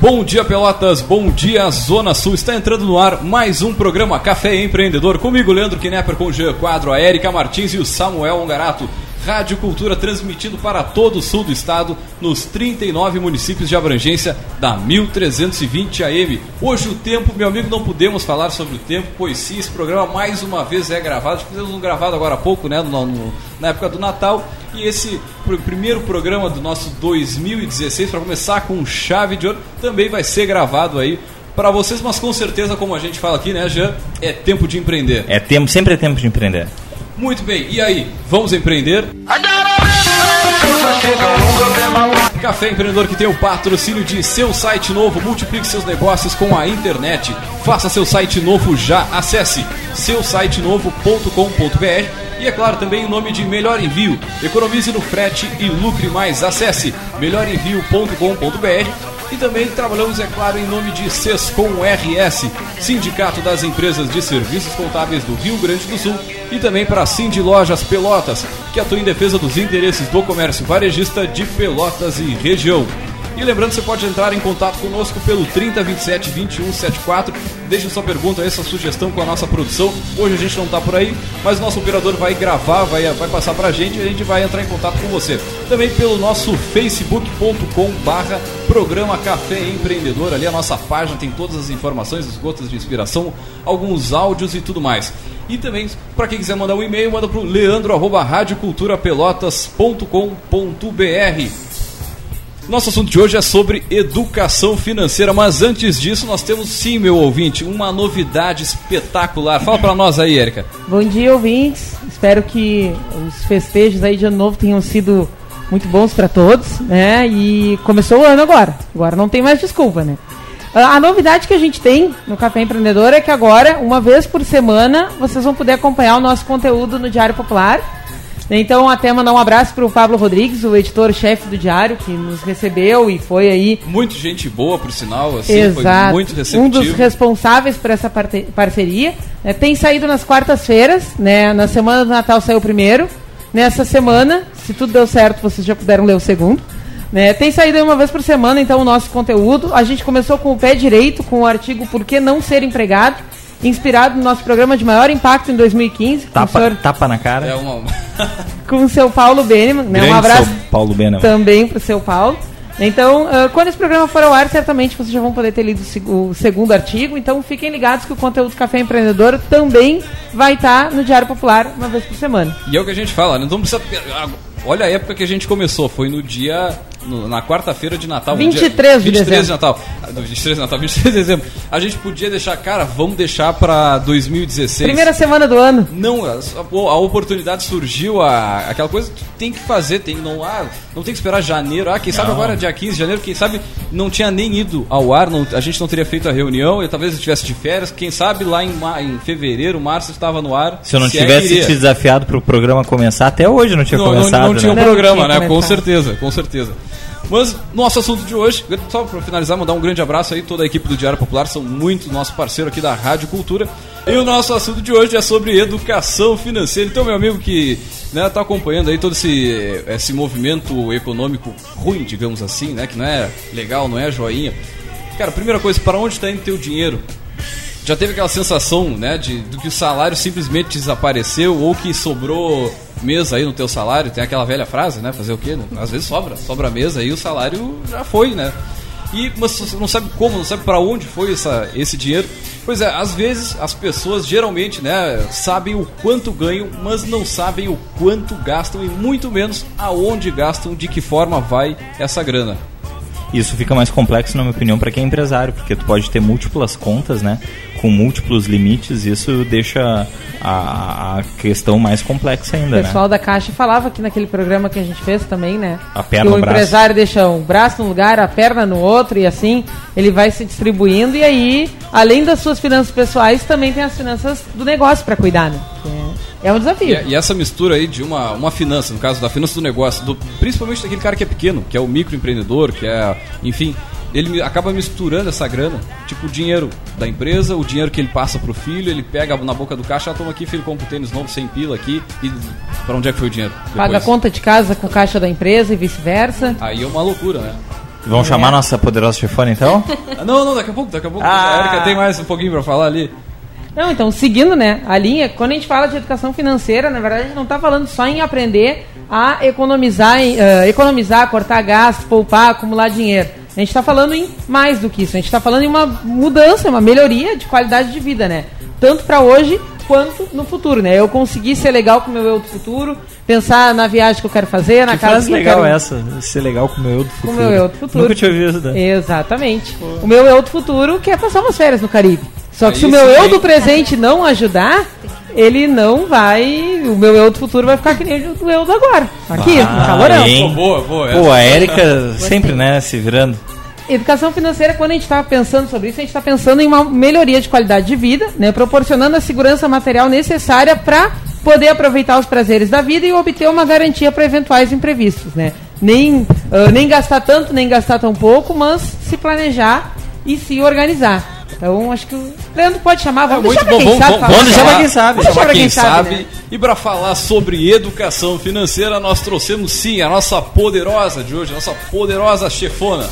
Bom dia, Pelotas. Bom dia, Zona Sul. Está entrando no ar mais um programa Café Empreendedor. Comigo, Leandro Knepper, com o Jean Quadro, a Erika Martins e o Samuel Ongarato. Rádio Cultura transmitido para todo o sul do estado, nos 39 municípios de abrangência da 1320 AM. Hoje o tempo, meu amigo, não podemos falar sobre o tempo, pois sim, esse programa mais uma vez é gravado. Fizemos um gravado agora há pouco, né, no, no, na época do Natal. E esse pr primeiro programa do nosso 2016, para começar com chave de ouro, também vai ser gravado aí para vocês, mas com certeza, como a gente fala aqui, né, Jean, é tempo de empreender. É tempo, sempre é tempo de empreender. Muito bem, e aí, vamos empreender? Café Empreendedor que tem o patrocínio de seu site novo, multiplique seus negócios com a internet. Faça seu site novo já, acesse seusitenovo.com.br e é claro também o nome de Melhor Envio. Economize no frete e lucre mais. Acesse melhorenvio.com.br e também trabalhamos, é claro, em nome de Sescom RS, Sindicato das Empresas de Serviços Contábeis do Rio Grande do Sul, e também para a Cindy Lojas Pelotas, que atua em defesa dos interesses do comércio varejista de Pelotas e região. E lembrando, você pode entrar em contato conosco pelo 3027 2174. Deixe sua pergunta, essa sugestão com a nossa produção. Hoje a gente não está por aí, mas nosso operador vai gravar, vai, vai passar para a gente e a gente vai entrar em contato com você. Também pelo nosso facebook.com barra programa Café Empreendedor. Ali a nossa página tem todas as informações, as gotas de inspiração, alguns áudios e tudo mais. E também, para quem quiser mandar um e-mail, manda para o leandro.radioculturapelotas.com.br. Nosso assunto de hoje é sobre educação financeira, mas antes disso nós temos sim, meu ouvinte, uma novidade espetacular. Fala para nós aí, Érica. Bom dia, ouvintes. Espero que os festejos aí de ano novo tenham sido muito bons para todos, né? E começou o ano agora. Agora não tem mais desculpa, né? A novidade que a gente tem no Café Empreendedor é que agora, uma vez por semana, vocês vão poder acompanhar o nosso conteúdo no Diário Popular. Então, até mandar um abraço para o Pablo Rodrigues, o editor-chefe do Diário, que nos recebeu e foi aí. Muito gente boa, por sinal, assim, Exato. foi muito receptivo. Um dos responsáveis por essa parceria. É, tem saído nas quartas-feiras, né? Na semana do Natal saiu o primeiro. Nessa semana, se tudo deu certo, vocês já puderam ler o segundo. Né? Tem saído uma vez por semana, então, o nosso conteúdo. A gente começou com o pé direito, com o artigo Por que não ser empregado? Inspirado no nosso programa de maior impacto em 2015. Tapa, senhor, tapa na cara. É uma... com o seu Paulo Beneman. Né? Um abraço seu Paulo Beneman. também para o seu Paulo. Então, uh, quando esse programa for ao ar, certamente vocês já vão poder ter lido o segundo artigo. Então, fiquem ligados que o conteúdo Café Empreendedor também vai estar no Diário Popular uma vez por semana. E é o que a gente fala, né? não precisa. Olha a época que a gente começou, foi no dia no, na quarta-feira de Natal. 23 dia, de 23 dezembro. de Natal. 23 de Natal, 23 de dezembro. A gente podia deixar, cara, vamos deixar para 2016. Primeira semana do ano. Não, a, a oportunidade surgiu, a, aquela coisa que tem que fazer, tem não ah, não tem que esperar janeiro. Ah, quem sabe agora dia 15 de janeiro, quem sabe não tinha nem ido ao ar, não, a gente não teria feito a reunião, e talvez estivesse de férias, quem sabe lá em, em fevereiro, março estava no ar. Se eu não se tivesse te desafiado para o programa começar, até hoje não tinha não, começado. Não, não tinha né? um programa, não tinha né? Com certeza, com certeza. Mas nosso assunto de hoje, só para finalizar, mandar um grande abraço aí toda a equipe do Diário Popular, são muito nosso parceiro aqui da Rádio Cultura. E o nosso assunto de hoje é sobre educação financeira. Então, meu amigo que né, tá acompanhando aí todo esse, esse movimento econômico ruim, digamos assim, né, que não é legal, não é joinha. Cara, primeira coisa, para onde está indo teu dinheiro? Já teve aquela sensação, né, de, de que o salário simplesmente desapareceu ou que sobrou mesa aí no teu salário, tem aquela velha frase, né? Fazer o quê? Né? Às vezes sobra, sobra mesa aí o salário já foi, né? E mas você não sabe como, não sabe para onde foi essa, esse dinheiro. Pois é, às vezes as pessoas geralmente, né, sabem o quanto ganham, mas não sabem o quanto gastam e muito menos aonde gastam, de que forma vai essa grana. Isso fica mais complexo, na minha opinião, para quem é empresário, porque tu pode ter múltiplas contas, né? Com múltiplos limites, isso deixa a, a questão mais complexa ainda, O pessoal né? da Caixa falava aqui naquele programa que a gente fez também, né? A perna que o no braço. empresário deixa um braço num lugar, a perna no outro, e assim ele vai se distribuindo. E aí, além das suas finanças pessoais, também tem as finanças do negócio para cuidar, né? É, é um desafio. E, e essa mistura aí de uma, uma finança, no caso da finança do negócio, do, principalmente daquele cara que é pequeno, que é o microempreendedor, que é, enfim, ele acaba misturando essa grana, tipo o dinheiro da empresa, o dinheiro que ele passa pro filho, ele pega na boca do caixa, ah, toma aqui, filho, compra um tênis novo, sem pila aqui, e pra onde é que foi o dinheiro? Paga a Depois. conta de casa com o caixa da empresa e vice-versa. Aí é uma loucura, né? Vamos chamar nossa poderosa chefona então? Não, não, daqui a pouco, daqui a pouco. Ah. A Erika tem mais um pouquinho pra falar ali. Não, então, seguindo, né, a linha, quando a gente fala de educação financeira, na verdade, a gente não está falando só em aprender a economizar, eh, economizar, cortar gastos, poupar, acumular dinheiro. A gente está falando em mais do que isso. A gente está falando em uma mudança, uma melhoria de qualidade de vida, né? Tanto para hoje quanto no futuro, né? Eu conseguir ser legal com o meu eu do futuro, pensar na viagem que eu quero fazer, na Que casa frase que eu legal quero... essa, ser legal com o meu eu do Com futuro. o meu eu do futuro. Nunca tinha ouvido isso, né? Exatamente. O meu eu do futuro quer passar umas férias no Caribe. Só que Aí se o meu eu do presente não ajudar, ele não vai. O meu eu do futuro vai ficar que nem o eu do agora. Aqui, Ah, no calorão. hein? Pô, boa, boa. Pô, a Érica sempre, né, se virando. Educação financeira, quando a gente está pensando sobre isso, a gente está pensando em uma melhoria de qualidade de vida, né, proporcionando a segurança material necessária para poder aproveitar os prazeres da vida e obter uma garantia para eventuais imprevistos. Né? Nem, ah, nem gastar tanto, nem gastar tão pouco, mas se planejar e se organizar. Então, acho que o Leandro pode chamar, vamos Muito deixar bom, quem vamos, sabe vamos, falar. vamos deixar falar- quem sabe. vamos pra quem sabe, sabe. né? E para falar sobre educação financeira, nós trouxemos sim a nossa poderosa de hoje, a nossa poderosa chefona.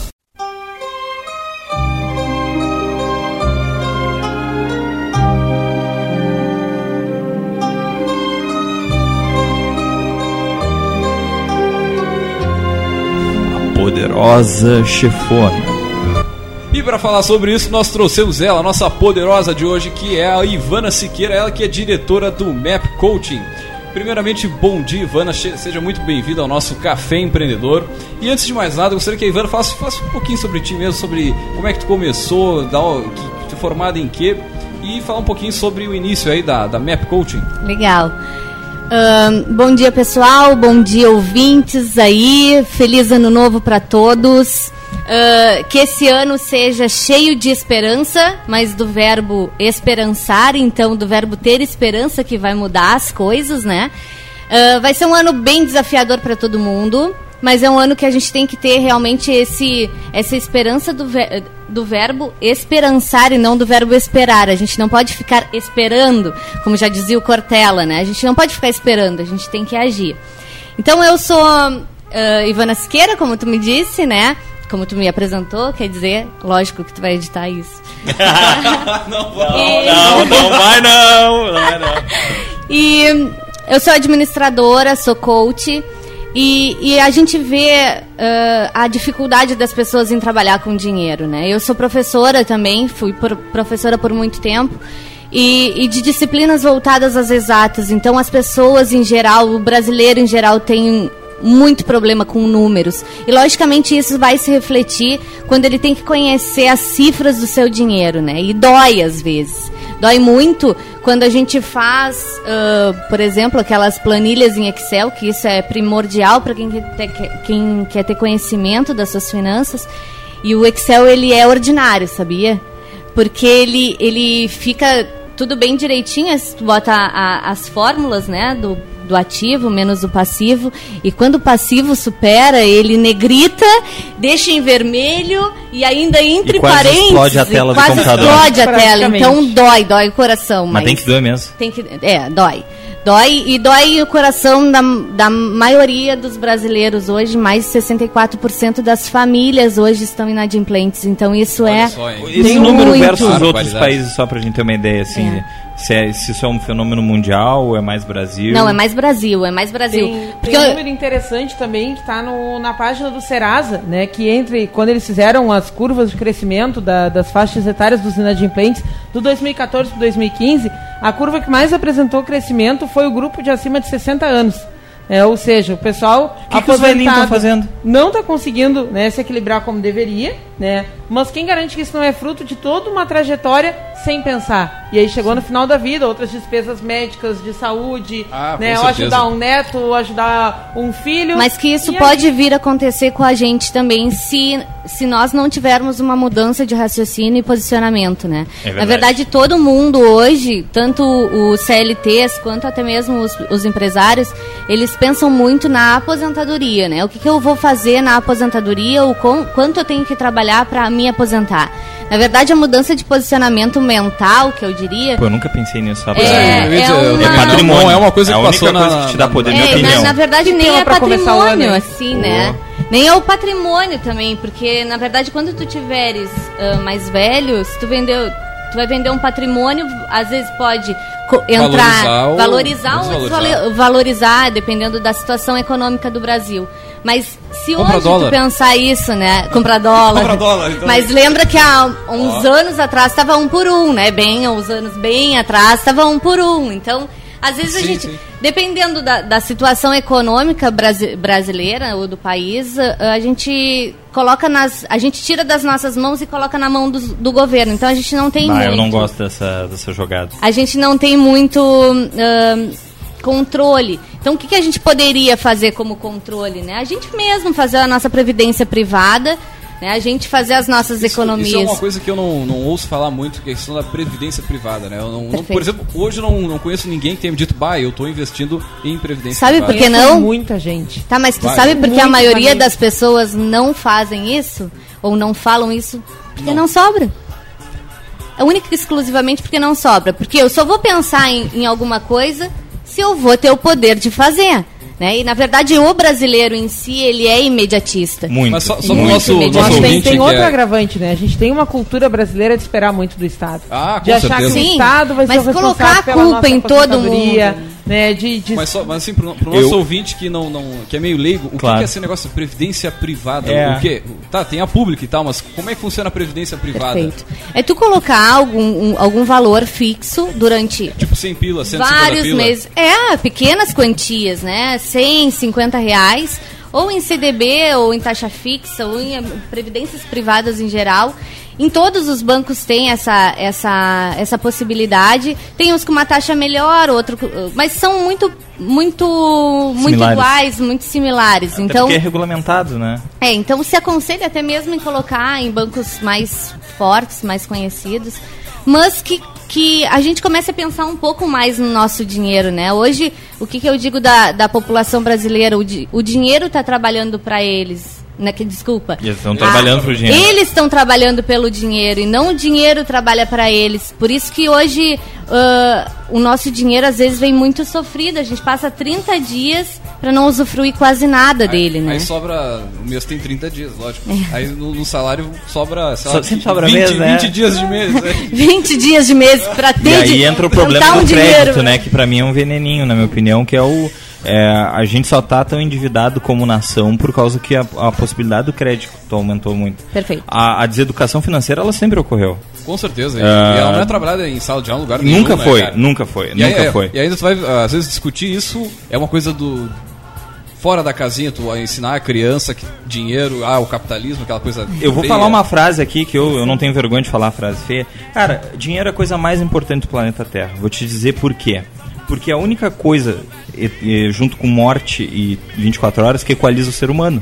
Poderosa chefona. E para falar sobre isso, nós trouxemos ela, a nossa poderosa de hoje, que é a Ivana Siqueira, ela que é diretora do MAP Coaching. Primeiramente, bom dia, Ivana. Seja muito bem-vinda ao nosso Café Empreendedor. E antes de mais nada, eu gostaria que a Ivana falasse, falasse um pouquinho sobre ti mesmo, sobre como é que tu começou, da, que, é formada em quê, e falar um pouquinho sobre o início aí da, da MAP Coaching. Legal. Bom dia, pessoal. Bom dia, ouvintes aí. Feliz ano novo para todos. Ah, que esse ano seja cheio de esperança, mas do verbo esperançar, então do verbo ter esperança que vai mudar as coisas, né? Ah, vai ser um ano bem desafiador para todo mundo, mas é um ano que a gente tem que ter realmente esse, essa esperança do, ver- do verbo esperançar e não do verbo esperar. A gente não pode ficar esperando, como já dizia o Cortella, né? A gente não pode ficar esperando, a gente tem que agir. Então eu sou ah, Ivana Siqueira, como tu me disse, né? Como tu me apresentou, quer dizer, lógico que tu vai editar isso. não, Não, não vai não, não vai não. E eu sou administradora, sou coach. E, e a gente vê ah, a dificuldade das pessoas em trabalhar com dinheiro, né? Eu sou professora também, fui por- professora por muito tempo. E, e de disciplinas voltadas às exatas. Então, as pessoas em geral, o brasileiro em geral, tem muito problema com números. E logicamente isso vai se refletir quando ele tem que conhecer as cifras do seu dinheiro, né? E dói às vezes. Dói muito quando a gente faz, ah, por exemplo, aquelas planilhas em Excel, que isso é primordial para quem, quem quer ter conhecimento das suas finanças. E o Excel ele é ordinário, sabia? Porque ele, ele fica tudo bem direitinho, tu bota a- a- as fórmulas, né, do, do ativo menos o passivo, e quando o passivo supera, ele negrita, deixa em vermelho e ainda entre E quase parênteses, explode a tela do quase computador. explode a tela, então dói, dói o coração, Mas tem que doer mesmo. tem que, é, dói. Dói e dói o coração da, da maioria dos brasileiros hoje. Mais de 64% das famílias hoje estão inadimplentes. Então isso Olha é. só? Esse número muito. versus Ah, outros países, só pra gente ter uma ideia, assim, É. se, é- se isso é um fenômeno mundial ou é mais Brasil? Não, é mais Brasil, é mais Brasil. Tem, Porque tem um eu- número interessante também que está na página do Serasa, né? Que entre quando eles fizeram as curvas de crescimento da- das faixas etárias dos inadimplentes do 2014 para 2015, a curva que mais apresentou crescimento foi o grupo de acima de 60 anos. É, ou seja, o pessoal que que os velhinhos tão aposentado fazendo? não está conseguindo né, se equilibrar como deveria, né? Mas quem garante que isso não é fruto de toda uma trajetória sem pensar? E aí chegou no final da vida, outras despesas médicas, de saúde, Ah, né? Ou ajudar um neto, ou ajudar um filho. Mas que isso E pode vir a acontecer com a gente também se, se nós não tivermos uma mudança de raciocínio e posicionamento, né? É verdade. Na verdade, todo mundo hoje, tanto os CLTs quanto até mesmo os, os empresários, eles pensam muito na aposentadoria, né? O que, que eu vou fazer na aposentadoria, o com- quanto eu tenho que trabalhar trabalhar para me aposentar. Na verdade, a mudança de posicionamento mental, que eu diria. Pô, eu nunca pensei nisso. É, é eu uma- também patrimônio. Não é uma coisa É a que única passou na... coisa que te dá poder, minha É, na, opinião. na verdade, Que nem é patrimônio, assim, né? Nem é o patrimônio também, porque na verdade quando tu tiveres ah, mais velho, se tu vendeu, tu vai vender um patrimônio, às vezes pode entrar, Valorizar ou valorizar ou valorizar, dependendo da situação econômica do Brasil. Mas se Compra hoje dólar. tu pensar isso, né? Comprar dólar. Compra dólar, então. Mas lembra que há uns anos atrás estava um por um, né? Bem, uns anos bem atrás estava um por um. Então, às vezes a Sim, gente, sim. dependendo da, da situação econômica brasi- brasileira ou do país, a, a gente coloca nas, a gente tira das nossas mãos e coloca na mão dos- do, governo. Então a gente não tem Ah, eu não gosto dessa, dessa jogada. A gente não tem muito ahn, controle. Então, o que, que a gente poderia fazer como controle? Né? A gente mesmo fazer a nossa previdência privada, né? a gente fazer as nossas Isso- economias. Isso é uma coisa que eu não, não ouço falar muito, que é a questão da previdência privada, né? Eu não- não- por exemplo, hoje eu não, não conheço ninguém que tenha me dito, bah, eu estou investindo em previdência Sabe privada. por que não? Muita gente. Tá, mas tu Vai. sabe por que a maioria das pessoas não fazem isso? Ou não falam isso? Porque não, sobra. É única e exclusivamente porque não sobra. Porque eu só vou pensar em, em alguma coisa se eu vou ter o poder de fazer. Né? E na verdade o brasileiro em si, ele é imediatista. Muito. Mas só, só Muito nosso, tem, tem outro é- agravante, né? A gente tem uma cultura brasileira de esperar muito do Estado. Ah, com de achar certeza. que o Sim, Estado vai ser mas o responsável colocar a culpa em todo mundo. Né? De, de Mas, só, mas assim, pro, pro Eu- nosso ouvinte que não, não que é meio leigo, o Claro. que é esse negócio de previdência privada? É. O quê? Tá, tem a pública e tal, mas como é que funciona a previdência privada? Perfeito. É tu colocar algum, um- algum valor fixo durante Tipo 100 pila, 150 vários pila. meses. É, pequenas quantias, né? 100, 50 reais. Ou em CDB, ou em taxa fixa, ou em eh, previdências privadas em geral. Em todos os bancos tem essa, essa, essa possibilidade. Tem uns com uma taxa melhor, outro, mas são muito, muito, muito Similares. iguais, muito similares. Até então, porque é regulamentado, né? é, então se aconselha até mesmo em colocar em bancos mais fortes, mais conhecidos, mas que, que a gente comece a pensar um pouco mais no nosso dinheiro, né? Hoje, o que, que eu digo da, da população brasileira? O, di- o dinheiro está trabalhando para eles. Né, que, desculpa. Eles estão trabalhando pro dinheiro. Eles estão trabalhando pelo dinheiro e não o dinheiro trabalha para eles. Por isso que hoje ah, o nosso dinheiro às vezes vem muito sofrido. A gente passa 30 dias para não usufruir quase nada dele, aí, né? Aí sobra. O mês tem 30 dias, lógico. Aí no, no salário sobra, sei Só- lá, sempre sobra 20, mês, né? 20 dias de mês. né? 20 dias de mês pra ter E aí de- entra o problema um do dinheiro. crédito, né? Que pra mim é um veneninho, na minha opinião, que é o. é, a gente só tá tão endividado como nação por causa que a, a possibilidade do crédito aumentou muito. Perfeito. A, a deseducação financeira, ela sempre ocorreu. Com certeza. E, Ah. e ela não é trabalhada em sala de aula em lugar nenhum. nunca né, foi, cara? nunca foi, E aí, nunca é, foi. E ainda tu vai, às vezes, discutir isso é uma coisa do. Fora da casinha, tu vai ensinar a criança que dinheiro, ah, o capitalismo, aquela coisa. Eu vou feia. falar uma frase aqui que eu, eu não tenho vergonha de falar a frase feia. Cara, dinheiro é a coisa mais importante do planeta Terra. Vou te dizer por quê. Porque a única coisa, junto com morte e 24 horas, que equaliza o ser humano.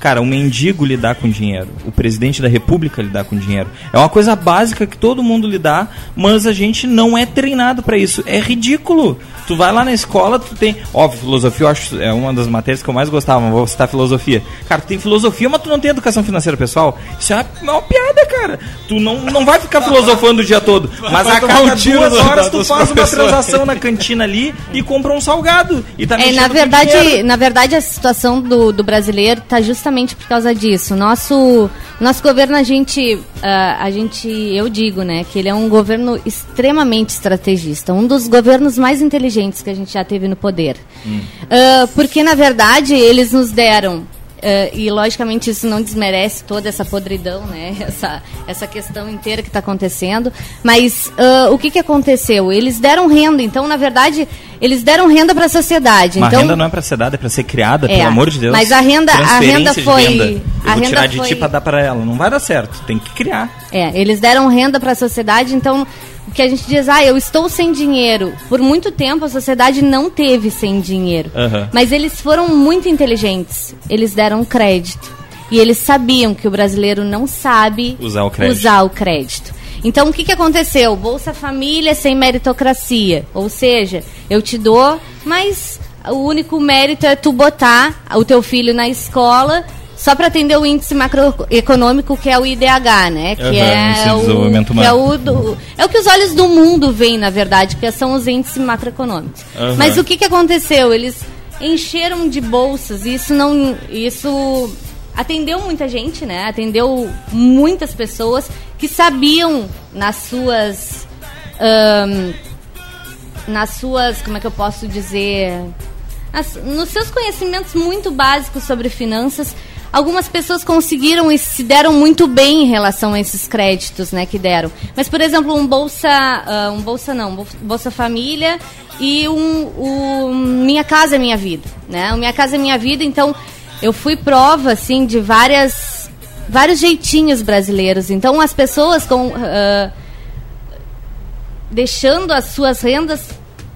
Cara, um mendigo lidar com dinheiro, o presidente da república lidar com dinheiro. É uma coisa básica que todo mundo lidar, mas a gente não é treinado pra isso. É ridículo. Tu vai lá na escola, tu tem. Óbvio, filosofia eu acho é uma das matérias que eu mais gostava, mas vou citar filosofia. Cara, tu tem filosofia, mas tu não tem educação financeira pessoal. Isso é uma, uma piada, cara. Tu não, não vai ficar filosofando o dia todo. Mas a cada um duas horas tu faz uma transação na cantina ali e compra um salgado. E tá É, na verdade, na verdade, a situação do, do brasileiro está justamente por causa disso. Nosso, nosso governo, a gente, ah, a gente, eu digo, né, que ele é um governo extremamente estrategista, um dos governos mais inteligentes que a gente já teve no poder. Ah, porque, na verdade, eles nos deram ah, e logicamente isso não desmerece toda essa podridão, né? Essa, essa questão inteira que está acontecendo. Mas ah, o que, que aconteceu? Eles deram renda, então na verdade eles deram renda para a sociedade. Uma então, renda não é pra ser dada, é pra ser criada, É, pelo amor de Deus. mas a renda- a renda de foi- renda. a Eu vou renda tirar de foi- ti pra dar pra ela. Não vai dar certo. Tem que criar. É, eles deram renda para a sociedade, então o que a gente diz, ah, eu estou sem dinheiro. Por muito tempo a sociedade não teve sem dinheiro. Aham. Mas eles foram muito inteligentes. Eles deram crédito. E eles sabiam que o brasileiro não sabe Usar o crédito. usar o crédito. Então o que, que aconteceu? Bolsa Família sem meritocracia. Ou seja, eu te dou, mas o único mérito é tu botar o teu filho na escola só para atender o índice macroeconômico que é o IDH, né? Que Uhum, é o que é o do- é o que os olhos do mundo veem, na verdade, que são os índices macroeconômicos. Uhum. Mas o que que aconteceu? Eles encheram de bolsas e isso não isso atendeu muita gente, né? Atendeu muitas pessoas que sabiam nas suas nas suas, como é que eu posso dizer, Nas- nos seus conhecimentos muito básicos sobre finanças, algumas pessoas conseguiram e se deram muito bem em relação a esses créditos, né, que deram. Mas, por exemplo, um bolsa, ah, um bolsa não, Bol- bolsa família e um, o minha casa minha vida, né? O minha casa minha vida. Então, eu fui prova assim de várias vários jeitinhos brasileiros. Então, as pessoas com ah, deixando as suas rendas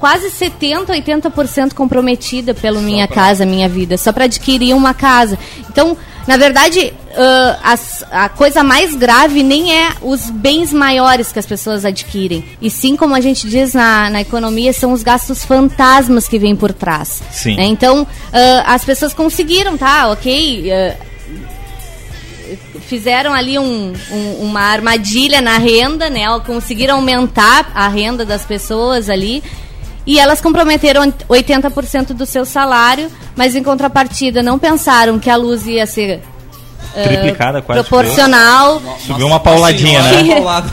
quase 70, 80% comprometida pelo Minha Casa Minha Vida, só para adquirir uma casa. Então, na verdade, ah, as- a coisa mais grave nem é os bens maiores que as pessoas adquirem, e sim, como a gente diz na, na economia, são os gastos fantasmas que vêm por trás. Sim. né? Então, ah, as pessoas conseguiram, tá, ok, ah, fizeram ali um- um- uma armadilha na renda, né? Conseguiram aumentar a renda das pessoas ali. E elas comprometeram 80% do seu salário, mas em contrapartida não pensaram que a luz ia ser Triplicada quase. proporcional, Subiu uma pauladinha, né?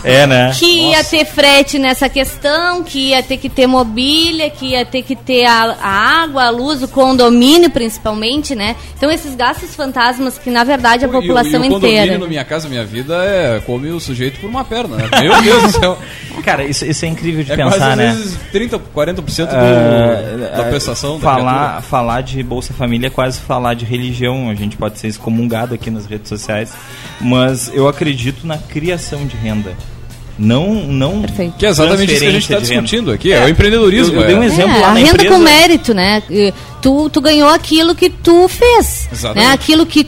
É, né? que ia Nossa. ter frete nessa questão, que ia ter que ter mobília, que ia ter que ter a, a água, a luz, o condomínio principalmente, né? Então esses gastos fantasmas que na verdade a E o- população e o condomínio inteira. no Minha Casa Minha Vida é come o sujeito por uma perna, né? Meu Deus do céu. Cara, isso, isso é incrível de É quase pensar, às né? vezes 30, 40% do, Ah, da prestação da falar, criatura. falar de Bolsa Família é quase falar de religião. A gente pode ser excomungado aqui nas redes sociais. Mas eu acredito na criação de renda. Não, não Perfeito. Que é exatamente isso que a gente está renda. discutindo aqui, é, o empreendedorismo. Eu- eu dei um é. exemplo É, lá a na renda empresa. com mérito, né? Tu, tu ganhou aquilo que tu fez. Exatamente. Né? Aquilo que,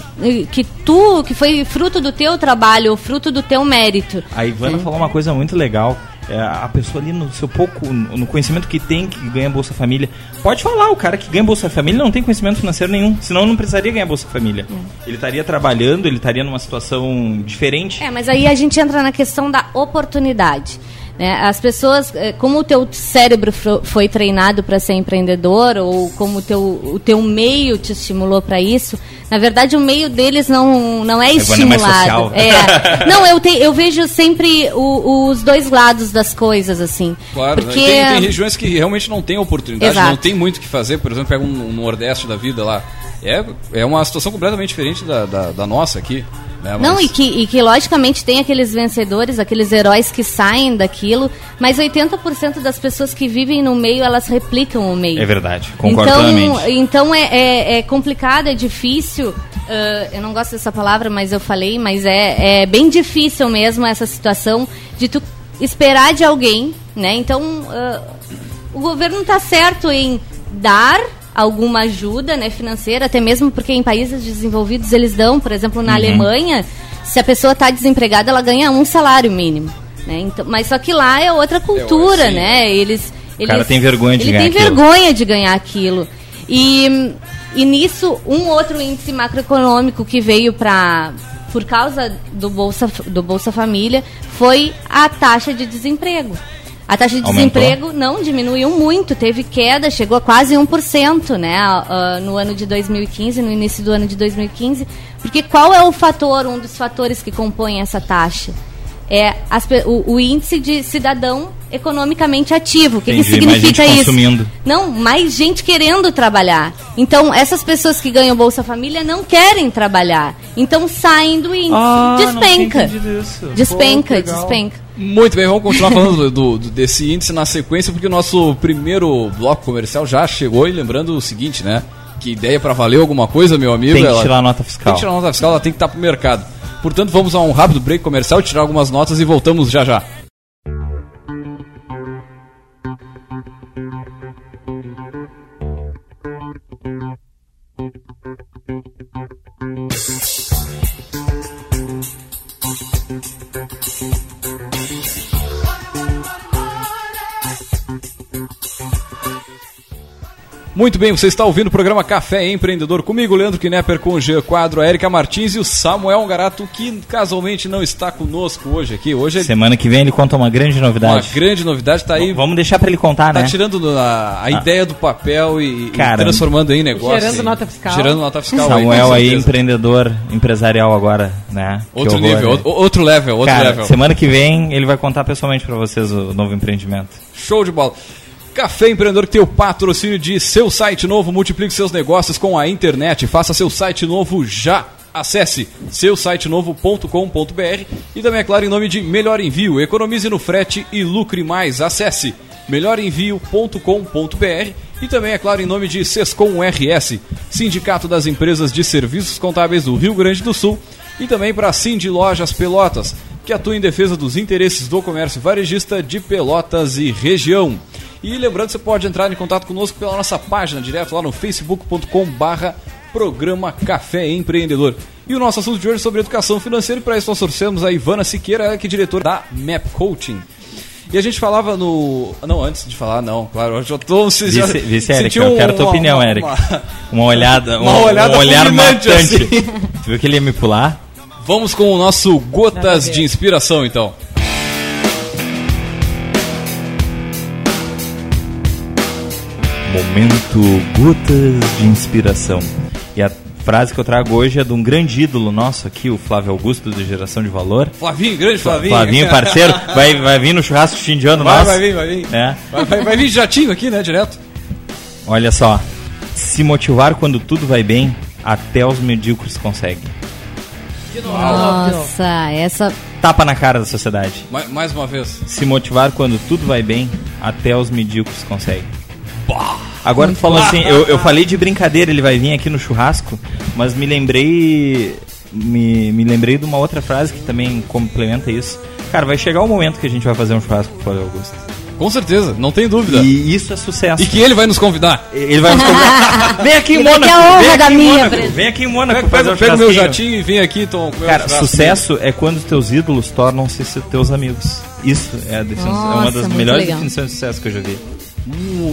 que tu, que foi fruto do teu trabalho, fruto do teu mérito. A Ivana falou uma coisa muito legal. É, a pessoa ali no seu pouco, no conhecimento que tem, que ganha Bolsa Família. Pode falar, o cara que ganha Bolsa Família não tem conhecimento financeiro nenhum. Senão não precisaria ganhar Bolsa Família. Ele estaria trabalhando, ele estaria numa situação diferente. É, mas aí a gente entra na questão da oportunidade. Né? As pessoas, eh, como o teu cérebro foi treinado para ser empreendedor ou como o teu, o teu meio te estimulou para isso, na verdade o meio deles não, não é é estimulado. social. É. Não, eu, te, eu vejo sempre o- os dois lados das coisas, assim. Claro, né? porque tem, tem regiões que realmente não tem oportunidade, Exato. não tem muito o que fazer. Por exemplo, pega um, um Nordeste da vida lá. É, é uma situação completamente diferente da, da, da nossa aqui. Né? Não, Mas- e que, e que logicamente tem aqueles vencedores, aqueles heróis que saem daquilo, mas 80% das pessoas que vivem no meio, elas replicam o meio. É verdade, concordo então, plenamente. Então é, é, é complicado, é difícil. ah, eu não gosto dessa palavra, mas eu falei, mas é, é bem difícil mesmo essa situação de tu esperar de alguém, né? Então ah, o governo está certo em dar alguma ajuda né, financeira, até mesmo porque em países desenvolvidos eles dão, por exemplo, Uhum. na Alemanha, se a pessoa está desempregada, ela ganha um salário mínimo. Né? Então, mas só que lá é outra cultura, sim. né? Eles, eles, cara tem vergonha de ele ganhar tem aquilo. vergonha de ganhar aquilo. E, e nisso, um outro índice macroeconômico que veio para por causa do Bolsa, do Bolsa Família foi a taxa de desemprego. A taxa de Aumentou? desemprego não diminuiu muito, teve queda, chegou a quase 1%, né, ah, no ano de 2015, no início do ano de 2015. Porque qual é o fator, um dos fatores que compõem essa taxa? É as o, o índice de cidadão economicamente ativo. O que, que Entendi, significa gente isso? consumindo. Não, mais gente querendo trabalhar. Então, essas pessoas que ganham Bolsa Família não querem trabalhar. Então, saem do índice. Ah, despenca. Despenca, Pô, despenca. Muito bem, vamos continuar falando do, do- desse índice na sequência, porque o nosso primeiro bloco comercial já chegou. E lembrando o seguinte, né? Que ideia para valer alguma coisa, meu amigo. Tem que ela- tirar a nota Tem fiscal. que tirar a nota fiscal, ela tem que estar pro mercado. Portanto, vamos a um rápido break comercial, tirar algumas notas e voltamos já já. Muito bem, você está ouvindo o programa Café Empreendedor comigo, Leandro Knepper, com o G Quadro, a Erika Martins e o Samuel Garato, que casualmente não está conosco hoje aqui. Hoje é Semana que vem ele conta uma grande uma novidade. grande novidade, está aí. V- Vamos deixar pra ele contar, Tá né? tirando a, a ideia do papel e, e Cara, transformando em negócio. gerando assim. nota fiscal. Gerando nota fiscal. Samuel aí, certeza. empreendedor, empresarial agora, né? Outro horror, nível, né? outro, level, outro Cara, level. semana que vem ele vai contar pessoalmente pra vocês o novo empreendimento. Show de bola. Café Empreendedor que tem o patrocínio de seu site novo, multiplique seus negócios com a internet, faça seu site novo já. Acesse seusitenovo.com.br e também, é claro, em nome de Melhor Envio, economize no frete e lucre mais. Acesse melhorenvio.com.br e também, é claro, em nome de Sescom RS, Sindicato das Empresas de Serviços Contábeis do Rio Grande do Sul e também para a Cindy Lojas Pelotas, que atua em defesa dos interesses do comércio varejista de Pelotas e região. E lembrando, você pode entrar em contato conosco pela nossa página, direto lá no facebook.com barra programa Café Empreendedor. E o nosso assunto de hoje é sobre educação financeira e para isso nós trouxemos a Ivana Siqueira, que é diretora da MAP Coaching. E a gente falava no... Não, antes de falar, não, claro, eu já tô... Você já Vice, vice Eric, eu quero tua uma- opinião, uma- Eric. uma- Uma olhada, Uma um, olhada um olhar matante. assim. Tu viu que ele ia me pular? Vamos com o nosso a Gotas de Inspiração, então. Momento Gotas de Inspiração. E a frase que eu trago hoje é de um grande ídolo nosso aqui, o Flávio Augusto, do Geração de Valor. Flavinho, grande Flavinho. Flavinho, parceiro, vai, vai vir no churrasco de fim de ano Vai, nosso. vai vir, vai vir. É. Vai, vai, vai vir jatinho aqui, né, direto. Olha só. Se motivar quando tudo vai bem, até os medíocres conseguem. Nossa, essa. Tapa na cara da sociedade. Mais, mais uma vez. Se motivar quando tudo vai bem, até os medíocres conseguem. Agora tu falou assim, eu, eu falei de brincadeira, ele vai vir aqui no churrasco, mas me lembrei. Me, me lembrei de uma outra frase que também complementa isso. Cara, vai chegar o momento que a gente vai fazer um churrasco com o Flávio Augusto. Com certeza, não tem dúvida. E, E isso é sucesso. que ele vai nos convidar. Ele vai nos convidar. Vem aqui em Mônaco. a honra Vem da aqui em minha Mônaco. Vem aqui em Mônaco Pega, um pega o meu jatinho e vem aqui tom, Cara, sucesso é quando teus ídolos tornam-se se- teus amigos. Isso é, a definição- é uma Nossa, das melhores legal. definições de sucesso que eu já vi.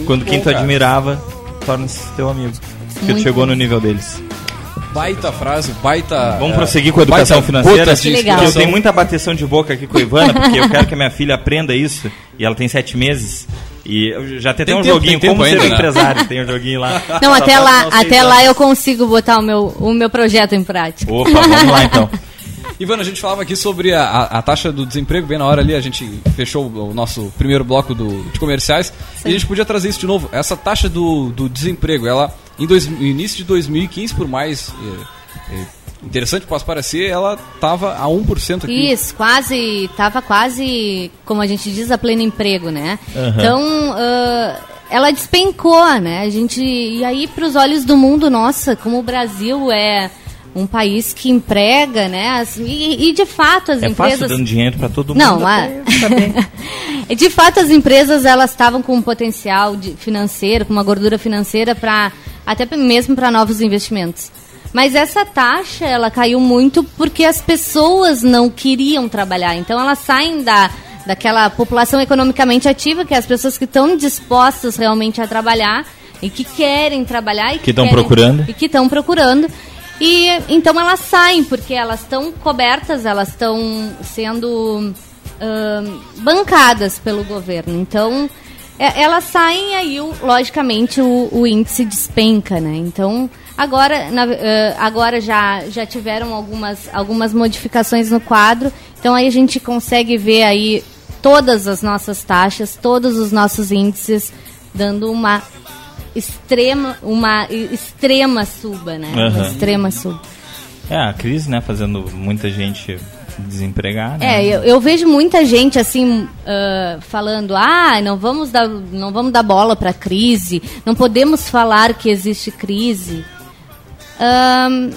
Quando quem bom, tu cara. admirava torna-se teu amigo. Porque tu Muito chegou no nível deles. Baita frase, baita. Vamos é, prosseguir com a educação financeira. Que legal. Porque eu tenho muita bateção de boca aqui com a Ivana, porque eu quero que a minha filha aprenda isso. E ela tem sete meses. E eu já tem, Tem até um tempo, joguinho, tem como ser ainda, né? empresário. Tem um joguinho lá. Não, até lá, até lá eu consigo botar o meu, o meu projeto em prática. Opa, vamos lá então. Ivana, a gente falava aqui sobre a, a- a taxa do desemprego, bem na hora ali, a gente fechou o nosso primeiro bloco do, de comerciais, e a gente podia trazer isso de novo. Essa taxa do, do desemprego, ela, em dois, no início de 2015, por mais é, é, interessante que possa parecer, ela estava a 1% aqui. Isso, quase, tava quase, como a gente diz, a pleno emprego, né? Aham. Então, ah, ela despencou, né? A gente, e aí, para os olhos do mundo, nossa, como o Brasil é um país que emprega, né? As- e, e, de fato as É fácil empresas... dando dinheiro pra todo mundo. Não, a... de fato as empresas elas estavam com um potencial de- financeiro, com uma gordura financeira para até mesmo para novos investimentos. Mas essa taxa ela caiu muito porque as pessoas não queriam trabalhar. Então elas saem da daquela população economicamente ativa, que é as pessoas que estão dispostas realmente a trabalhar e que querem trabalhar e Que tão querem- procurando. e que estão procurando. E então elas saem, porque elas estão cobertas, elas estão sendo ahn, bancadas pelo governo. Então é- elas saem aí, o- logicamente, o, o índice despenca, né? Então agora, na- eh, agora já, já tiveram algumas, algumas modificações no quadro. Então aí a gente consegue ver aí todas as nossas taxas, todos os nossos índices dando uma extrema, uma extrema suba, né? Uma Aham. extrema suba. É, a crise, né, fazendo muita gente desempregar, né? É, eu, eu vejo muita gente assim ah, falando, ah, não vamos dar, não vamos dar bola para crise, não podemos falar que existe crise. Ahn,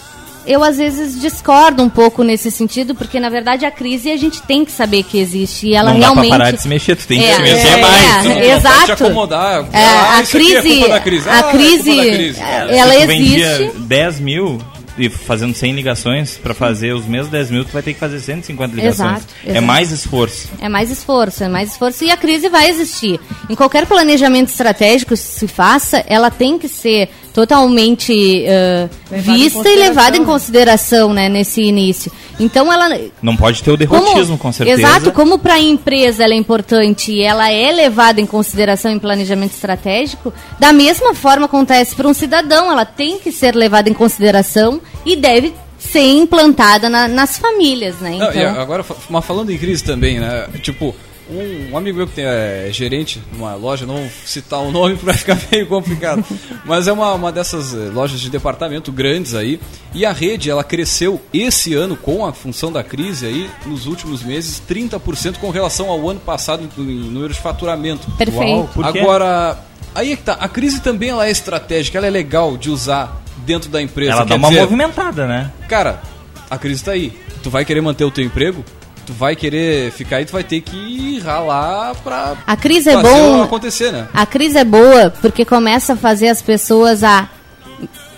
eu às vezes discordo um pouco nesse sentido, porque na verdade a crise a gente tem que saber que existe e ela Não realmente. dá pra parar de se mexer, tu tem que É, se mexer é, mais. é, Não pode exato. te acomodar. É, Ah, a aqui é crise, crise. a Ah, é crise, da crise. é, Se ela tu existe. 10 mil, e fazendo 100 ligações para fazer os mesmos 10 mil, tu vai ter que fazer 150 ligações. Exato, É exato. mais esforço. É mais esforço, é mais esforço e a crise vai existir. Em qualquer planejamento estratégico que se faça, ela tem que ser totalmente em vista e levada em consideração. né, nesse início. Então ela Não pode ter o derrotismo, com certeza. Exato, como para a empresa ela é importante e ela é levada em consideração em planejamento estratégico, da mesma forma acontece para um cidadão, ela tem que ser levada em consideração e deve ser implantada na- nas famílias, né? Não, Então, e agora, mas falando em crise também, né? Tipo, um, um amigo meu que tem, é gerente numa loja, não vou citar o nome pra ficar meio complicado, mas é uma, uma dessas eh, lojas de departamento grandes aí, e a rede, ela cresceu esse ano com a função da crise aí, nos últimos meses, 30% com relação ao ano passado em, número de faturamento. Perfeito. Uau? Agora, aí é que tá, a crise também ela é estratégica, ela é legal de usar dentro da empresa. Ela quer dá uma dizer, movimentada, né? Cara, a crise tá aí. Tu vai querer manter o teu emprego? Tu vai querer ficar aí, tu vai ter que ralar pra A crise é bom. acontecer, né? A crise é boa porque começa a fazer as pessoas a,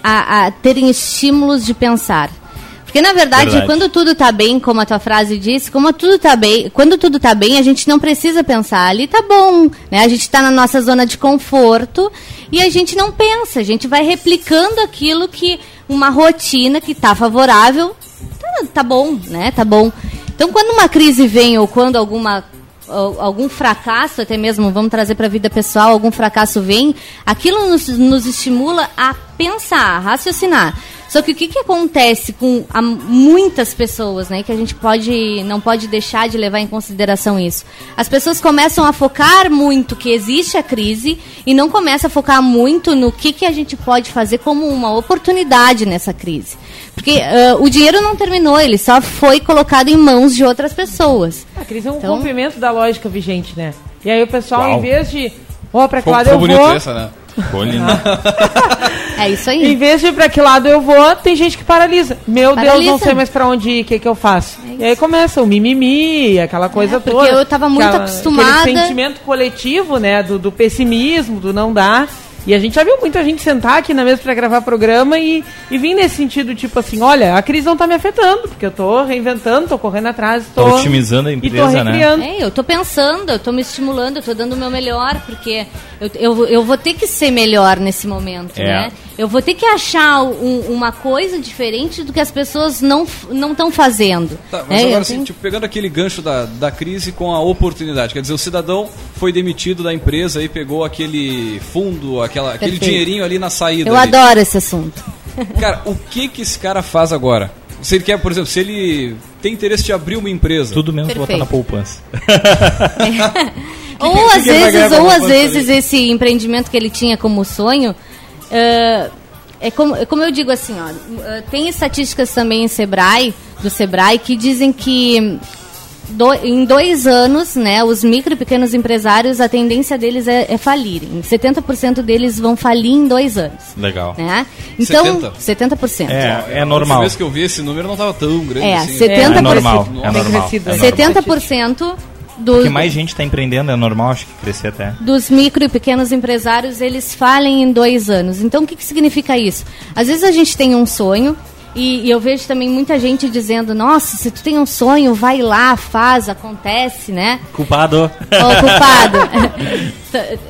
a, a terem estímulos de pensar. Porque na verdade, Verdade. quando tudo tá bem, como a tua frase disse, como tudo tá bem, quando tudo tá bem, a gente não precisa pensar, ali tá bom, né? A gente tá na nossa zona de conforto e a gente não pensa, a gente vai replicando aquilo que uma rotina que tá favorável, tá, tá bom, né? Tá bom. Então, quando uma crise vem ou quando alguma al- algum fracasso, até mesmo, vamos trazer para a vida pessoal, algum fracasso vem, aquilo nos, nos estimula a pensar, a raciocinar. Só que o que, que acontece com muitas pessoas, né, que a gente pode, não pode deixar de levar em consideração isso? As pessoas começam a focar muito que existe a crise e não começam a focar muito no que, que a gente pode fazer como uma oportunidade nessa crise. Porque ah, o dinheiro não terminou, ele só foi colocado em mãos de outras pessoas. A crise é um Então- cumprimento da lógica vigente, né? E aí o pessoal, Uau. em vez de. Ó, pra que lado eu vou. essa, né? É isso aí. Em vez de ir pra que lado eu vou, tem gente que paralisa. Meu Deus, Paralisa. não sei mais pra onde ir, o que, que eu faço? É e aí começa o mimimi, aquela coisa É, porque toda. eu tava muito Aquela- acostumada- Aquele sentimento coletivo, né, do, do pessimismo, do não dar. E a gente já viu muita gente sentar aqui na mesa pra gravar programa e, e vir nesse sentido, tipo assim, olha, a crise não tá me afetando, porque eu tô reinventando, tô correndo atrás, tô... Tá otimizando a e tô empresa, né? recriando. É, eu tô pensando, eu tô me estimulando, eu tô dando o meu melhor, porque eu, eu, eu vou ter que ser melhor nesse momento, É. né? Eu vou ter que achar um- uma coisa diferente do que as pessoas não estão fazendo. Tá, mas É, agora assim, tenho- tipo, pegando aquele gancho da, da crise com a oportunidade. Quer dizer, o cidadão foi demitido da empresa e pegou aquele fundo, aquela, aquele dinheirinho ali na saída. eu ali. adoro esse assunto. Cara, o que que esse cara faz agora? Se ele quer, por exemplo, se ele tem interesse de abrir uma empresa. Tudo menos botar na poupança. ou que- às que vezes, ou às vezes ali? esse empreendimento que ele tinha como sonho eh, é como, é como eu digo assim, ó, eh, tem estatísticas também em Sebrae, do Sebrae, que dizem que do- em dois anos, né, os micro e pequenos empresários, a tendência deles é, é falirem. 70% deles vão falir em dois anos. Legal. Né? Então, 70? 70%. É, A é normal. vez que eu vi esse número não tava tão grande É, assim. 70%. É normal, é É normal. 70% do, Porque mais gente está empreendendo, é normal, acho que crescer até. dos micro e pequenos empresários, eles falem em dois anos. Então, o que, que significa isso? Às vezes a gente tem um sonho, e, e eu vejo também muita gente dizendo, nossa, se tu tem um sonho, vai lá, faz, acontece, né? Culpado. Ô, culpado.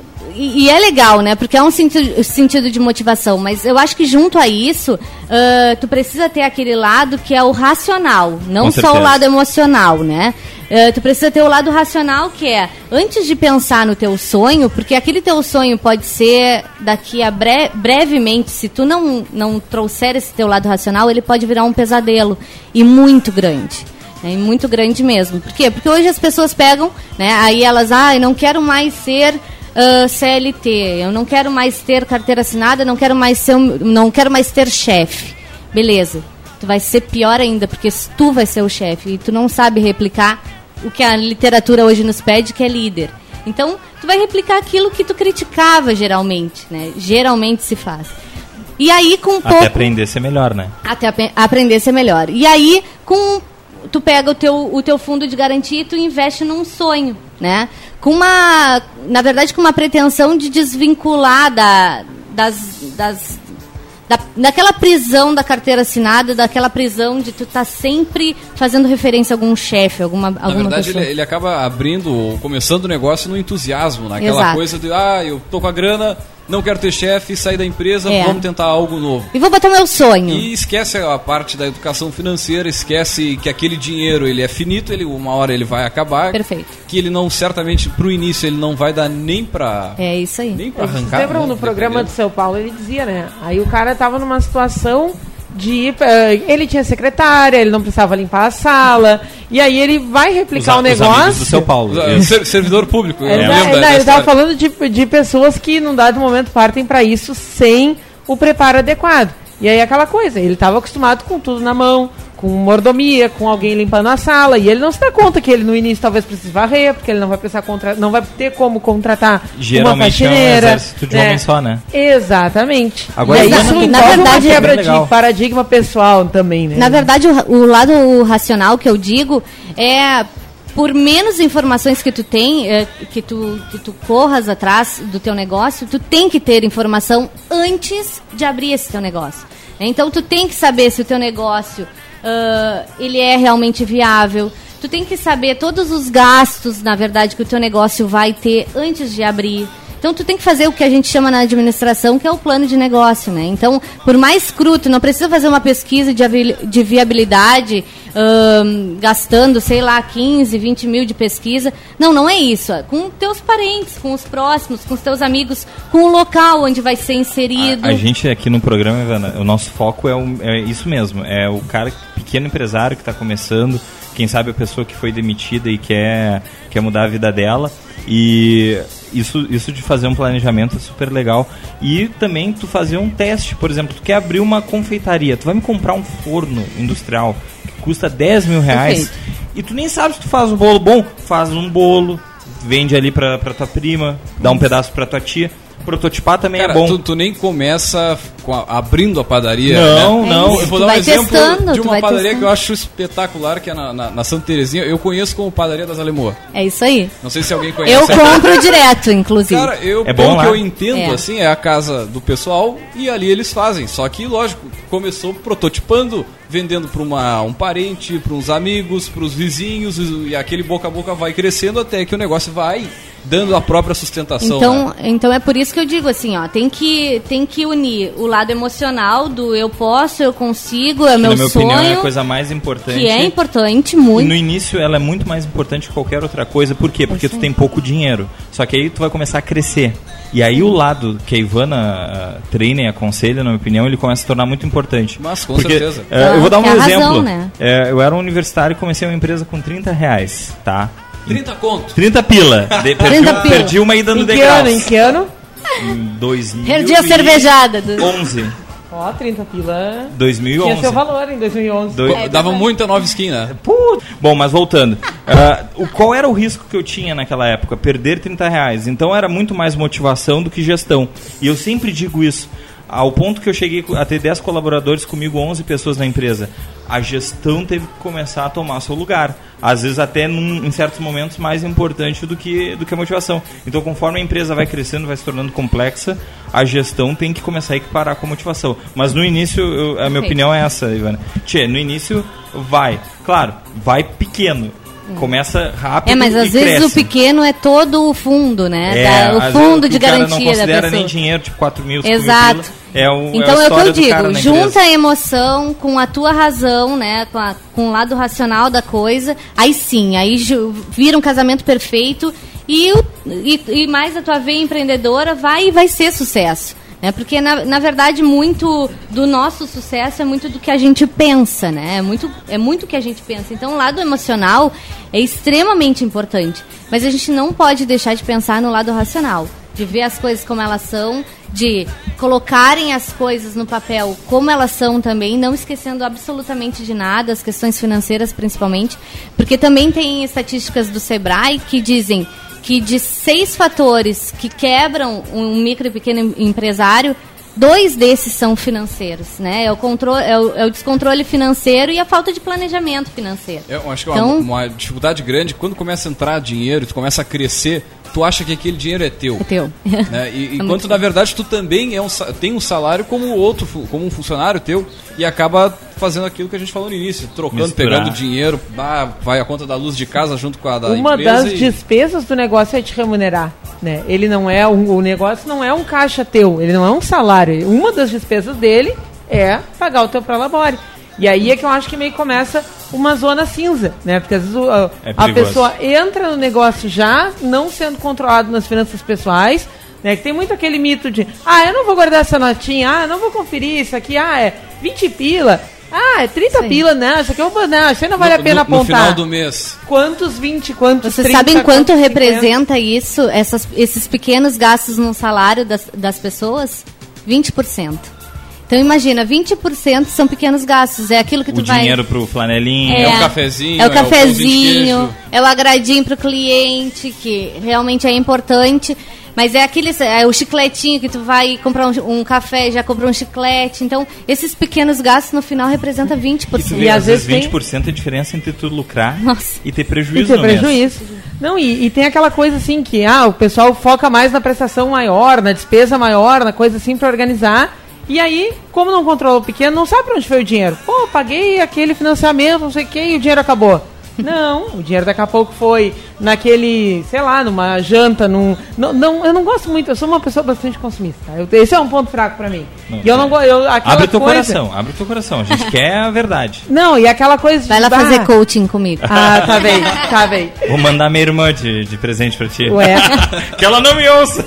E, e é legal, né? Porque é um sentido, sentido de motivação. Mas eu acho que junto a isso, ah, tu precisa ter aquele lado que é o racional, não Com só o certeza. lado emocional, né? Ah, tu precisa ter o lado racional que é, antes de pensar no teu sonho, porque aquele teu sonho pode ser daqui a bre- brevemente, se tu não, não trouxer esse teu lado racional, ele pode virar um pesadelo e muito grande. né, e muito grande mesmo. Por quê? Porque hoje as pessoas pegam, né? Aí elas, ah, eu não quero mais ser ah, CLT, eu não quero mais ter carteira assinada, não quero mais ser, não quero mais ter chefe. Beleza. Tu vai ser pior ainda, porque tu vai ser o chefe e tu não sabe replicar o que a literatura hoje nos pede, que é líder. Então, tu vai replicar aquilo que tu criticava geralmente, né? Geralmente se faz. E aí, com um pouco Até aprender a ser melhor, né? até ape- aprender a ser melhor. E aí, com tu pega o teu, o teu fundo de garantia e tu investe num sonho, né? Com uma, na verdade, com uma pretensão de desvincular da, das, das, da, daquela prisão da carteira assinada, daquela prisão de tu tá sempre fazendo referência a algum chefe, alguma, Na alguma verdade, pessoa. ele, ele acaba abrindo, começando o negócio no entusiasmo, naquela Exato. coisa de, ah, eu tô com a grana, não quero ter chefe, sair da empresa, É. vamos tentar algo novo. E vou botar o meu sonho. E esquece a parte da educação financeira, esquece que aquele dinheiro ele é finito, ele uma hora ele vai acabar. Perfeito. Que ele não certamente pro início ele não vai dar nem pra É isso aí. nem para Vocês arrancar. lembram né, no programa de. São Paulo, ele dizia, né? Aí o cara tava numa situação de ir, ele tinha secretária, ele não precisava limpar a sala, e aí ele vai replicar Os, o negócio. do São Paulo. Ser- servidor público. eu Ele, lembro tá- da- não, da ele tava história. falando de, de pessoas que num dado momento partem para isso sem o preparo adequado. E aí aquela coisa, ele estava acostumado com tudo na mão, com mordomia, com alguém limpando a sala, e ele não se dá conta que ele no início talvez precise varrer, porque ele não vai precisar contra, não vai ter como contratar uma Geralmente é um faxineira. exército de né? homem só, né? Exatamente. Agora, e aí isso na verdade, uma é quebra de paradigma pessoal também, né? Na verdade, o, o lado racional que eu digo é por menos informações que tu tem, eh, que tu, que tu corras atrás do teu negócio, tu tem que ter informação antes de abrir esse teu negócio. Então tu tem que saber se o teu negócio ah, ele é realmente viável. Tu tem que saber todos os gastos, na verdade, que o teu negócio vai ter antes de abrir. Então tu tem que fazer o que a gente chama na administração, que é o plano de negócio, né? Então, por mais cru, tu não precisa fazer uma pesquisa de, viabilidade ahn, gastando, sei lá, 15, 20 mil de pesquisa. Não, não é isso. É Com teus parentes, com os próximos, com os teus amigos, com o local onde vai ser inserido. A, a gente aqui no programa, Ivana, o nosso foco é, o- é isso mesmo. É o cara, pequeno empresário que está começando, quem sabe a pessoa que foi demitida e quer, quer mudar a vida dela. E isso, isso de fazer um planejamento é super legal. E também tu fazer um teste, por exemplo, tu quer abrir uma confeitaria, tu vai me comprar um forno industrial que custa 10 mil reais Perfeito. e tu nem sabe se tu faz um bolo bom, faz um bolo, vende ali pra, pra tua prima, dá um pedaço pra tua tia. Prototipar também Cara, é bom. tu, tu nem começa com a- abrindo a padaria. Não, né? não. Eu vou Tu dar um exemplo testando, de uma padaria testando. que eu acho espetacular, que é na, na, na Santa Terezinha. Eu conheço como Padaria das Alemoas. É isso aí. Não sei se alguém conhece. Eu compro direto, inclusive. Cara, eu, É pelo bom que lá? eu entendo, É. assim, é a casa do pessoal e ali eles fazem. Só que, lógico, começou prototipando, vendendo para um parente, para uns amigos, para os vizinhos, e aquele boca a boca vai crescendo até que o negócio vai dando a própria sustentação. Então, né? então é por isso que eu digo assim, ó, tem que, tem que unir o lado emocional do eu posso, eu consigo, é meu na minha sonho, opinião, é a coisa mais importante. que é importante E muito. no início ela é muito mais importante que qualquer outra coisa. Por quê? Porque tu tem pouco dinheiro. Só que aí tu vai começar a crescer. E aí o lado que a Ivana ah, treina e aconselha, na minha opinião, ele começa a se tornar muito importante. Mas, com Porque, certeza. eh, eu vou dar um a razão, exemplo. né? Eh, eu era um universitário e comecei uma empresa com 30 reais, tá? 30 conto. 30 pila. De, perdi, 30 pila. perdi uma ida no Em que ano? Em que ano? Em 2000 Perdi a cervejada. Do... 11. Ó, 30 pila. 2011. Tinha seu valor em 2011. Dois- É, Dava verdade. muita nova skin, né? Putz. Bom, mas voltando. Ah, o, qual era o risco que eu tinha naquela época? Perder 30 reais. Então era muito mais motivação do que gestão. E eu sempre digo isso. Ao ponto que eu cheguei a ter 10 colaboradores, comigo 11 pessoas na empresa. A gestão teve que começar a tomar seu lugar. Às vezes até num- em certos momentos mais importante do que, do que a motivação. Então conforme a empresa vai crescendo, vai se tornando complexa, a gestão tem que começar a equiparar com a motivação. Mas no início, eu- a minha opinião é essa, Ivana. Tchê, no início vai. Claro, vai pequeno. Começa rápido É, mas e às vezes cresce. o pequeno é todo o fundo, né? É, Da- o fundo de o cara não garantia da considera pessoa. nem dinheiro, tipo 4 mil, 5 mil Exato. pila. É, o, Então é a é o que eu digo, junta a emoção com a tua razão, né? Com, a- com o lado racional da coisa, aí sim, aí vira um casamento perfeito e, o- e, e mais a tua veia empreendedora vai e vai ser sucesso. Né? Porque, na, na verdade, muito do nosso sucesso é muito do que a gente pensa, né? É muito, é muito que a gente pensa. Então, o lado emocional é extremamente importante. Mas a gente não pode deixar de pensar no lado racional de ver as coisas como elas são, de colocarem as coisas no papel como elas são também, não esquecendo absolutamente de nada, as questões financeiras principalmente, porque também tem estatísticas do Sebrae que dizem que de seis fatores que quebram um micro e pequeno empresário, dois desses são financeiros, né? É o, controle, é o, é o descontrole financeiro e a falta de planejamento financeiro. Eu acho que é Então- uma, uma dificuldade grande quando começa a entrar dinheiro, tu começa a crescer, tu acha que aquele dinheiro é teu. É teu. Né? E, enquanto na verdade tu também é um, tem um salário como outro, como um funcionário teu e acaba fazendo aquilo que a gente falou no início, trocando, Misturar. pegando dinheiro, bah, vai a conta da luz de casa junto com a da Uma empresa das e- despesas do negócio é te remunerar, né? Ele não é um- o negócio não é um caixa teu, ele não é um salário. Uma das despesas dele é pagar o teu prolabore. E aí é que eu acho que meio que começa uma zona cinza, né? Porque às vezes a, É a pessoa entra no negócio já não sendo controlado nas finanças pessoais, né? Que tem muito aquele mito de, ah, eu não vou guardar essa notinha, ah, eu não vou conferir isso aqui, ah, é 20 pila. Ah, é 30 Sim. pila, não, isso aqui eu vou, não, isso aí não vale no, a pena no, no apontar. final do mês. Quantos 20, quantos Vocês 30, sabem quanto quantos 50? representa isso, essas- esses pequenos gastos no salário das, das pessoas? 20%. Então imagina, 20% são pequenos gastos. É aquilo que tu O vai. dinheiro pro flanelinho. É o cafezinho, É é o o cafezinho, queijo. é o agradinho pro cliente, que realmente é importante. Mas é aquele, é o chicletinho que tu vai comprar um, um café, já comprou um chiclete. Então, esses pequenos gastos no final representam 20%. E vê, E às às vezes vezes 20% é a diferença entre tu lucrar Nossa. e ter E prejuízo ter no mês. prejuízo. Não, e, e tem aquela coisa assim que ah, o pessoal foca mais na prestação maior, na despesa maior, na coisa assim pra organizar. E aí, como não controla o pequeno, não sabe pra onde foi o dinheiro. Pô, paguei aquele financiamento, não sei o que, e o dinheiro acabou. Não, o dinheiro daqui a pouco foi naquele, sei lá, numa janta, num. Não, não, eu não gosto muito, eu sou uma pessoa bastante consumista. Eu- esse é um ponto fraco pra mim. Não, e eu não é. gosto. Abre teu coisa- coração, abre teu coração. A gente quer a verdade. Não, e aquela coisa de. Vai lá bah, fazer coaching comigo. Ah, tá bem, tá bem. Vou mandar minha irmã de, de presente pra ti. Ué. que ela não me ouça.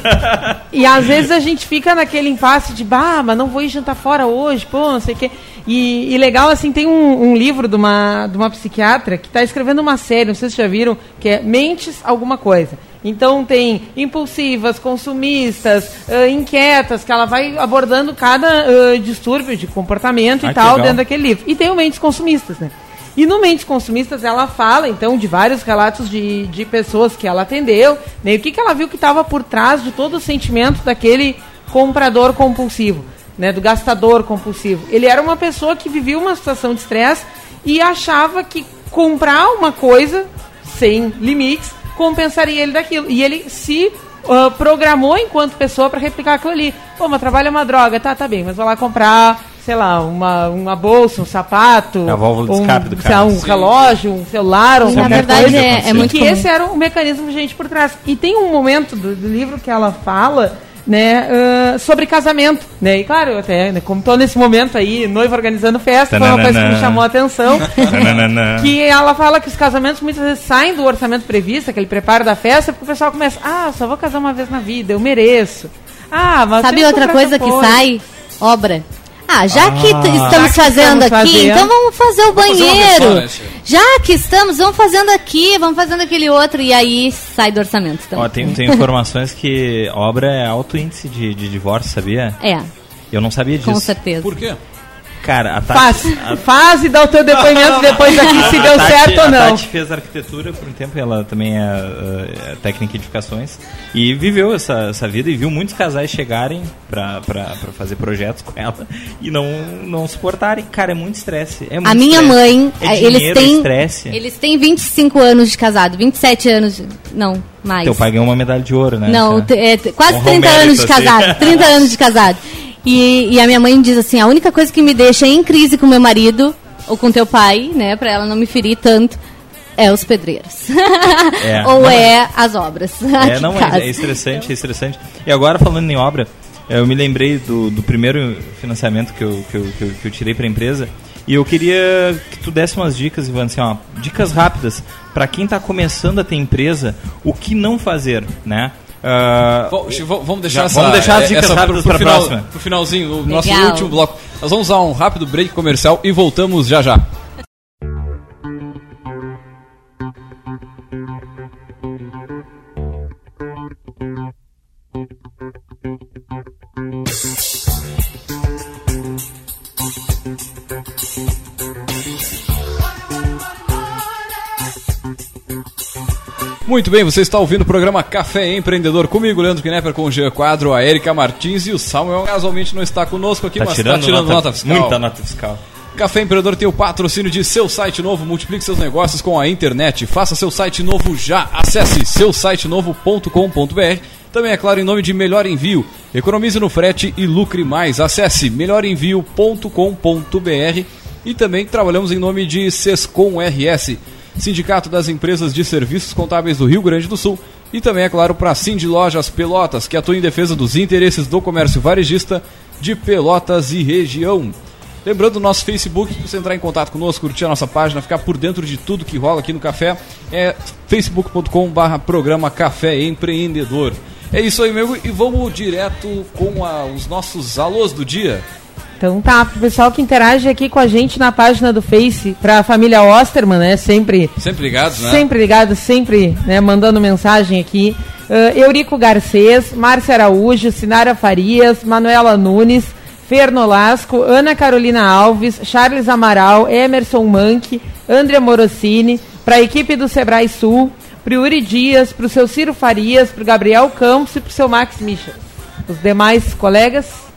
E às vezes a gente fica naquele impasse de, bah, mas não vou ir jantar fora hoje, pô, não sei o quê. E, e legal, assim, tem um, um livro de uma, de uma psiquiatra que está escrevendo uma série, não sei se vocês já viram, que é Mentes Alguma Coisa. Então tem impulsivas, consumistas, ãh, inquietas, que ela vai abordando cada ãh, distúrbio de comportamento Ah, e tal legal. dentro daquele livro. E tem o Mentes Consumistas, né? E no Mentes Consumistas ela fala, então, de vários relatos de, de pessoas que ela atendeu, né? O que, que ela viu que estava por trás de todo o sentimento daquele comprador compulsivo, né? Do gastador compulsivo. Ele era uma pessoa que vivia uma situação de estresse e achava que comprar uma coisa sem limites compensaria ele daquilo. E ele se ah, programou enquanto pessoa para replicar aquilo ali. Pô, mas trabalho é uma droga, tá, tá bem, mas vou lá comprar, sei lá, uma, uma bolsa, um sapato, A válvula de um, escape do sei lá, carro. um Sim. relógio, um celular, um Na verdade, coisa. é- é muito que comum. esse era o mecanismo de gente por trás. E tem um momento do, do livro que ela fala, né, ah, sobre casamento, né? E claro, eu até, né, como tô nesse momento aí, noiva organizando festa, foi uma coisa que me chamou a atenção. Que ela fala que os casamentos muitas vezes saem do orçamento previsto, aquele preparo da festa, porque o pessoal começa, ah, só vou casar uma vez na vida, eu mereço. Ah, mas Sabe outra coisa que sai? Obra. Ah, já que Ah. estamos Já que fazendo estamos aqui, fazendo. então vamos fazer o Vamos fazer banheiro. versão, né, já que estamos, vamos fazendo aqui, vamos fazendo aquele outro, e aí sai do orçamento. Então. Ó, tem, tem informações que obra é alto índice de, de divórcio, sabia? É, Eu não sabia disso. com certeza. Por quê? Cara, a Faz, Tati, a, faz e dá o teu depoimento depois daqui se a deu Tati- certo ou A não. Tati fez arquitetura por um tempo, ela também é, é, técnica em edificações e viveu essa, essa vida e viu muitos casais chegarem pra, pra, pra fazer projetos com ela e não, não suportarem. Cara, é muito estresse. É muito A minha estresse. mãe, é dinheiro, eles é têm estresse. eles têm 25 anos de casado, 27 anos, de- não, mais. Teu pai ganhou uma medalha de ouro, né? Não, cara? t- é, quase Com 30 Romero, anos de assim. casado. 30 anos de casado. E, e a minha mãe diz assim: a única coisa que me deixa em crise com meu marido, ou com teu pai, né, pra ela não me ferir tanto, é os pedreiros. É, ou não, é as obras. É, não, casa. é estressante, é estressante. E agora, falando em obra, eu me lembrei do, do primeiro financiamento que eu, que eu, que eu, que eu tirei para a empresa. E eu queria que tu desse umas dicas, Ivan, assim, ó, dicas rápidas para quem está começando a ter empresa, o que não fazer, né? V- vamos deixar Já- essa, vamos deixar as dicas essa rápidas pro, pra final, próxima. pro finalzinho, o nosso Legal. último bloco. Nós vamos usar um rápido break comercial e voltamos já já. Muito bem, você está ouvindo o programa Café Empreendedor comigo, Leandro Knepper, com o Jean Quadro, a Erika Martins e o Samuel casualmente não está conosco aqui, tá mas está tirando nota, nota, fiscal. muita nota fiscal. Café Empreendedor tem o patrocínio de seu site novo. Multiplique seus negócios com a internet. Faça seu site novo já. Acesse seusitenovo.com.br. Também, é claro, em nome de Melhor Envio. Economize no frete e lucre mais. Acesse melhorenvio.com.br. E também trabalhamos em nome de Sescom RS, Sindicato das Empresas de Serviços Contábeis do Rio Grande do Sul. E também, é claro, para a Cindy Lojas Pelotas, que atua em defesa dos interesses do comércio varejista de Pelotas e região. Lembrando o nosso Facebook, se você entrar em contato conosco, curtir a nossa página, ficar por dentro de tudo que rola aqui no Café, é facebook.com/barra programa Café Empreendedor. É isso aí, meu, e vamos direto com a, os nossos alôs do dia. Então tá, pro pessoal que interage aqui com a gente na página do Face, pra família Osterman, né? Sempre. Sempre ligados, né? Sempre ligados, sempre né, mandando mensagem aqui. Uh, Eurico Garcês, Márcia Araújo, Sinara Farias, Manuela Nunes, Fer Nolasco, Ana Carolina Alves, Charles Amaral, Emerson Manque, Andrea Morosini, para a equipe do Sebrae Sul, para o Yuri Dias, para o seu Ciro Farias, para o Gabriel Campos e para o seu Max Michel. Os demais colegas.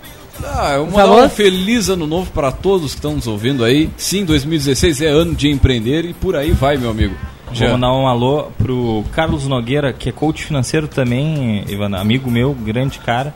Ah, eu mandar um feliz ano novo para todos que estão nos ouvindo aí. Sim, 2016 é ano de empreender e por aí vai, meu amigo. Vou mandar um alô pro Carlos Nogueira, que é coach financeiro também, Ivana, amigo meu, grande cara.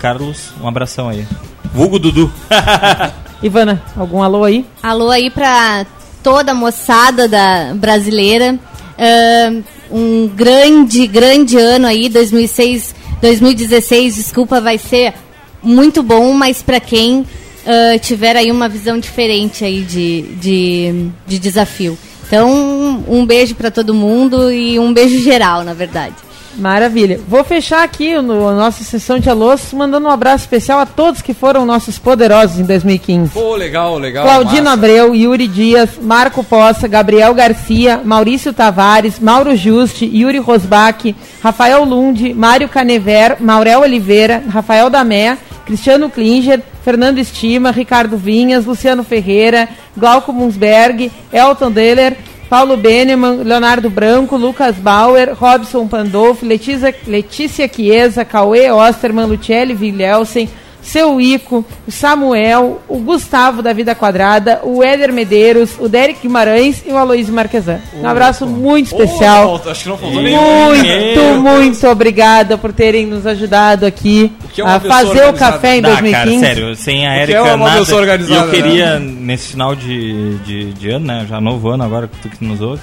Carlos, um abração aí. Vulgo Dudu. Ivana, algum alô aí? Alô aí pra toda a moçada da brasileira. Uh, um grande, grande ano aí, 2006, 2016, desculpa, vai ser muito bom, mas para quem uh, tiver aí uma visão diferente aí de, de, de desafio. Então, um beijo para todo mundo e um beijo geral, na verdade. Maravilha. Vou fechar aqui no, a nossa sessão de alôs mandando um abraço especial a todos que foram nossos poderosos em 2015. Pô, legal, legal. Claudino massa. Abreu, Yuri Dias, Marco Poça, Gabriel Garcia, Maurício Tavares, Mauro Juste, Yuri Rosbach, Rafael Lund, Mário Canever, Maurel Oliveira, Rafael Damé, Cristiano Klinger, Fernando Estima, Ricardo Vinhas, Luciano Ferreira, Glauco Munsberg, Elton Deller, Paulo Beneman, Leonardo Branco, Lucas Bauer, Robson Pandolfo, Letícia, Letícia Chiesa, Cauê Osterman, Luciele Vilhelsen, seu Ico, o Samuel, o Gustavo da Vida Quadrada, o Éder Medeiros, o Derek Guimarães e o Aloysio Marquesan. Um abraço muito especial. Oh, acho que não faltou muito, muito obrigada por terem nos ajudado aqui é a fazer o café em 2015. Cara, sério, sem a Erika é nada. E eu queria, né? nesse final de, de, de ano, né, já novo ano agora, tu que nos ouve,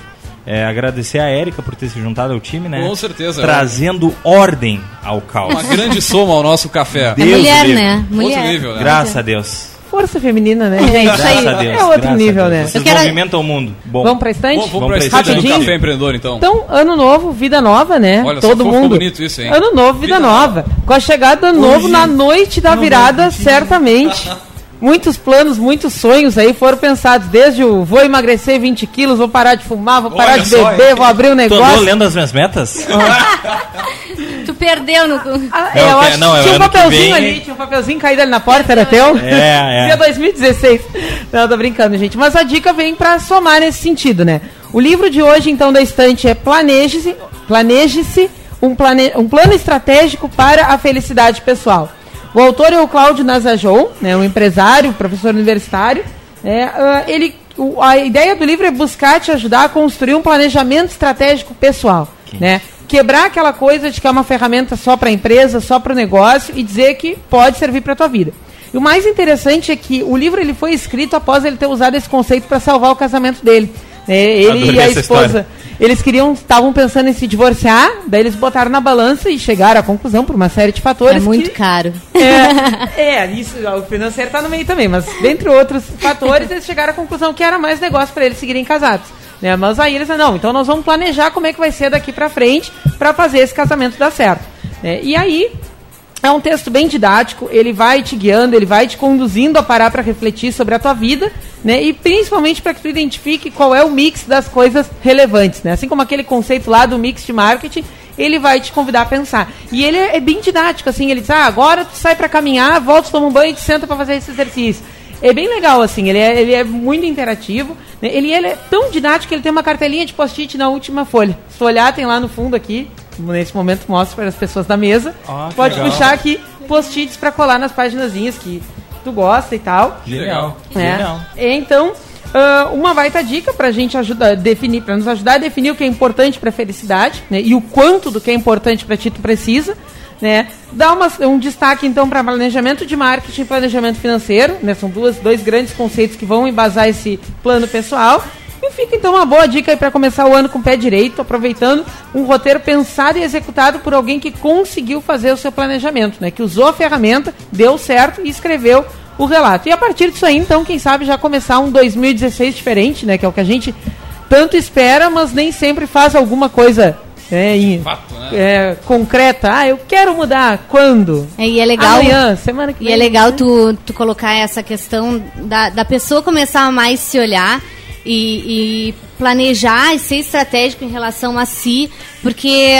é, agradecer a Érica por ter se juntado ao time, né? Com certeza. Trazendo é. ordem ao caos. Uma grande soma ao nosso café. Deus mulher, né? Mulher. Nível, né? Graças a Deus. Força feminina, né, gente? Graças a Deus. É outro nível, né? Vocês quero... movimentam o mundo. Bom. Vamos pra estante? Vamos, vamos pra estante do Café Empreendedor, então. Então, ano novo, vida nova, né? Olha, Todo só mundo. bonito isso, hein? Ano novo, vida, vida nova. nova. Com a chegada do ano novo na noite da virada, certamente. muitos planos, muitos sonhos aí foram pensados. Desde o vou emagrecer 20 quilos, vou parar de fumar, vou parar Olha de beber, vou abrir um negócio. Tô lendo as minhas metas? tu perdeu no. Ah, é, eu acho não, que tinha um papelzinho vem... ali, tinha um papelzinho caído ali na porta, era teu? É, é. Dia 2016. Não, tô brincando, gente. Mas a dica vem para somar nesse sentido, né? O livro de hoje, então, da estante é Planeje-se, Planeje-se um, plane... um plano estratégico para a felicidade pessoal. O autor é o Cláudio Nazajou, né, um empresário, professor universitário. É, uh, ele, o, a ideia do livro é buscar te ajudar a construir um planejamento estratégico pessoal. Né? Quebrar aquela coisa de que é uma ferramenta só para a empresa, só para o negócio e dizer que pode servir para a tua vida. E o mais interessante é que o livro ele foi escrito após ele ter usado esse conceito para salvar o casamento dele. É, ele e a esposa, eles queriam, estavam pensando em se divorciar, daí eles botaram na balança e chegaram à conclusão por uma série de fatores. É muito que, caro. É, é, isso, o financeiro está no meio também, mas dentre outros fatores, eles chegaram à conclusão que era mais negócio para eles seguirem casados. Né? Mas aí eles não, então nós vamos planejar como é que vai ser daqui para frente para fazer esse casamento dar certo. Né? E aí é um texto bem didático, ele vai te guiando, ele vai te conduzindo a parar para refletir sobre a tua vida, né? E principalmente para que tu identifique qual é o mix das coisas relevantes, né? Assim como aquele conceito lá do mix de marketing, ele vai te convidar a pensar. E ele é, bem didático, assim, ele diz: "Ah, agora tu sai para caminhar, volta, toma um banho te senta para fazer esse exercício". É bem legal, assim, ele é, ele é muito interativo. Né? Ele, ele é tão didático que ele tem uma cartelinha de post-it na última folha. Se tu olhar, tem lá no fundo aqui, nesse momento mostro para as pessoas da mesa. Ah, Pode legal. puxar aqui post-its para colar nas páginas que tu gosta e tal. Genial. É. Então, ah, uma baita dica pra gente ajudar, definir, para nos ajudar a definir o que é importante pra felicidade, né? E o quanto do que é importante pra ti tu precisa, né? Dá uma, um destaque então para planejamento de marketing e planejamento financeiro, né? São duas, dois grandes conceitos que vão embasar esse plano pessoal. E fica então uma boa dica aí para começar o ano com o pé direito, aproveitando um roteiro pensado e executado por alguém que conseguiu fazer o seu planejamento, né? Que usou a ferramenta, deu certo e escreveu o relato. E a partir disso aí, então, quem sabe já começar um 2016 diferente, né? Que é o que a gente tanto espera, mas nem sempre faz alguma coisa é, em- Fato, né? é, concreta. Ah, eu quero mudar. Quando? É, e é legal. Amanhã, semana que E vem. é legal né? tu, tu colocar essa questão da, da pessoa começar a mais se olhar e, e planejar e ser estratégico em relação a si, porque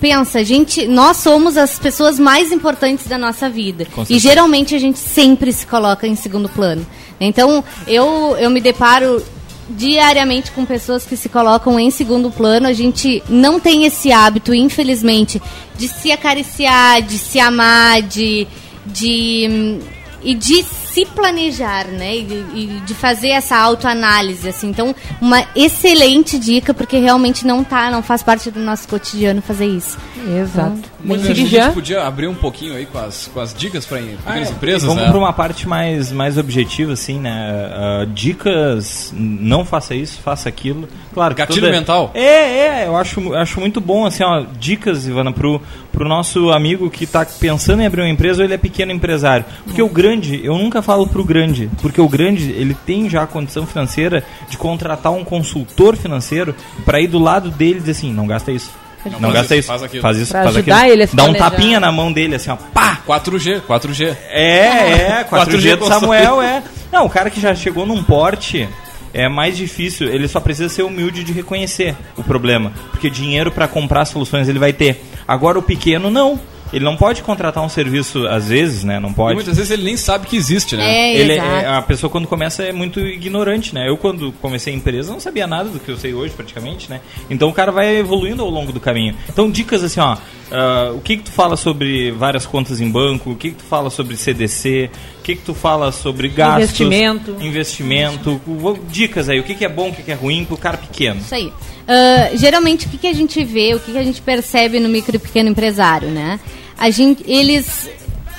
pensa, gente, nós somos as pessoas mais importantes da nossa vida. E geralmente a gente sempre se coloca em segundo plano. Então, eu, eu me deparo diariamente com pessoas que se colocam em segundo plano. A gente não tem esse hábito, infelizmente, de se acariciar, de se amar, de. de hum, e de se planejar, né? E de, e de fazer essa autoanálise, assim. Então, uma excelente dica, porque realmente não tá, não faz parte do nosso cotidiano fazer isso. Exato. Muito Bem, a gente já. podia abrir um pouquinho aí com as, com as dicas para pequenas É, empresas, Vamos né? para uma parte mais, mais objetiva, assim, né? Ah, dicas, não faça isso, faça aquilo. Claro, que Gatilho toda- mental. É, é, eu acho, acho muito bom, assim, ó, dicas, Ivana, pro, pro nosso amigo que tá pensando em abrir uma empresa ou ele é pequeno empresário. Porque o grande, eu nunca falo pro grande, porque o grande, ele tem já a condição financeira de contratar um consultor financeiro para ir do lado dele e dizer assim, não gasta isso. Não, faz gasta isso, isso, faz aquilo. faz isso, Pra faz ajudar aquilo. ele a se Dá um tapinha na mão dele, assim, ó, pá! 4G, 4G. É, é, 4G 4G do Samuel é. Não, o cara que já chegou num porte é mais difícil, ele só precisa ser humilde de reconhecer o problema, porque dinheiro para comprar soluções ele vai ter. Agora o pequeno não. Ele não pode contratar um serviço às vezes, né? Não E pode. muitas vezes ele nem sabe que existe, né? É, Ele exato. é, a pessoa quando começa é muito ignorante, né? Eu quando comecei a empresa não sabia nada do que eu sei hoje praticamente, né? Então o cara vai evoluindo ao longo do caminho. Então dicas assim, ó, ah, o que que tu fala sobre várias contas em banco? O que que tu fala sobre CDC? O que que tu fala sobre gastos? Investimento. Investimento. Dicas aí, o que que é bom, o que que é ruim pro cara pequeno? Isso aí. Ah, geralmente, o que, que a gente vê, o que, que a gente percebe no micro e pequeno empresário, né? A gente, eles,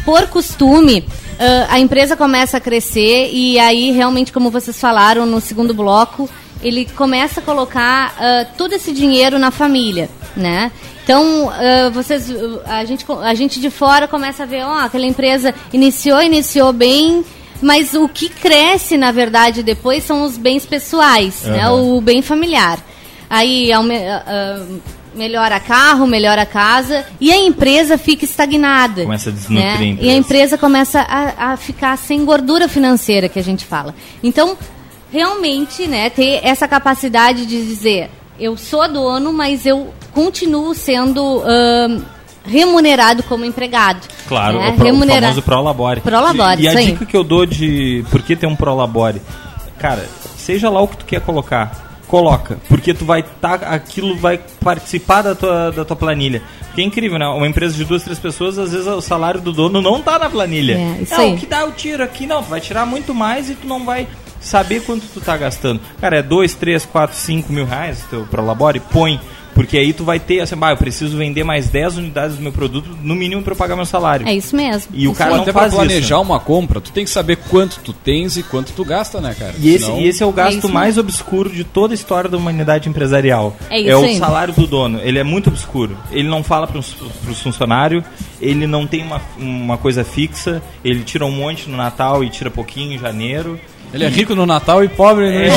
por costume, ah, a empresa começa a crescer e aí, realmente, como vocês falaram no segundo bloco, ele começa a colocar ah, todo esse dinheiro na família, né? Então, ah, vocês, a gente, a gente de fora começa a ver, ó, aquela empresa iniciou, iniciou bem, mas o que cresce, na verdade, depois são os bens pessoais, né? Aham. O bem familiar. Aí ah, melhora carro, melhora casa e a empresa fica estagnada. Começa a desnutrir a né? empresa. E a empresa começa a, a ficar sem gordura financeira, que a gente fala. Então, realmente, né, ter essa capacidade de dizer, eu sou dono, mas eu continuo sendo ahn, remunerado como empregado. Claro, né? o, pro, o Remunera- famoso Prolabore. Prolabore, E a isso aí. dica que eu dou de por que ter um Prolabore, cara, seja lá o que tu quer colocar, coloca, porque tu vai tá, aquilo vai participar da tua, da tua planilha. Porque é incrível, né? Uma empresa de duas, três pessoas, às vezes o salário do dono não tá na planilha. É, isso o que dá eu tiro aqui, não, tu vai tirar muito mais e tu não vai saber quanto tu tá gastando. Cara, é 2, 3, 4, 5 mil reais o teu Prolabore, põe. Porque aí tu vai ter, assim, bah, eu preciso vender mais 10 unidades do meu produto, no mínimo para eu pagar meu salário. É isso mesmo. E o Isso cara aí. não Até pra faz isso. planejar uma compra, tu tem que saber quanto tu tens e quanto tu gasta, né, cara? E esse, Senão- e esse é o gasto isso mais obscuro de toda a história da humanidade empresarial. É isso o aí. salário do dono. Ele é muito obscuro. Ele não fala para os funcionários, ele não tem uma, uma coisa fixa, ele tira um monte no Natal e tira pouquinho em janeiro. Ele é rico no Natal e pobre no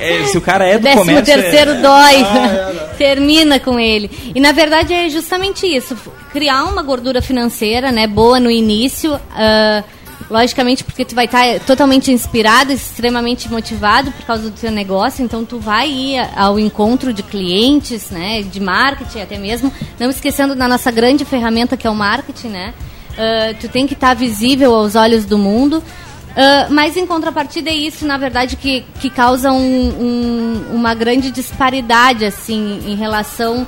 É, se o cara é do Décimo comércio... é- terceiro dói. Termina com ele. E na verdade é justamente isso. Criar uma gordura financeira, né, boa no início. ah, logicamente porque tu vai estar totalmente inspirado, extremamente motivado por causa do teu negócio. Então tu vai ir ao encontro de clientes, né, de marketing até mesmo. Não esquecendo da nossa grande ferramenta que é o marketing, né. Ah, tu tem que estar visível aos olhos do mundo. Ah, mas em contrapartida é isso, na verdade, que, que causa um- um- uma grande disparidade assim em relação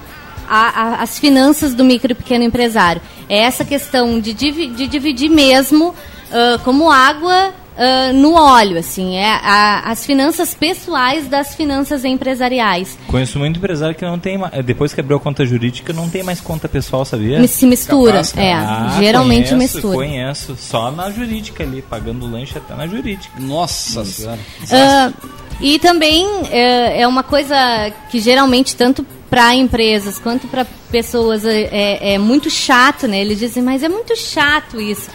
às finanças do micro e pequeno empresário. É essa questão de, divi- de dividir mesmo ah, como água ah, no óleo, assim, é a- as finanças pessoais das finanças empresariais. Conheço muito empresário que não tem ma- depois que abriu a conta jurídica não tem mais conta pessoal, sabia? Se mistura, Capaz, é, Ah, geralmente conheço, mistura. Conheço, só na jurídica ali, pagando lanche até na jurídica. Nossa senhora. Ah, e também é, é uma coisa que geralmente tanto para empresas quanto para pessoas é, é- é muito chato, né? Eles dizem, mas é muito chato isso.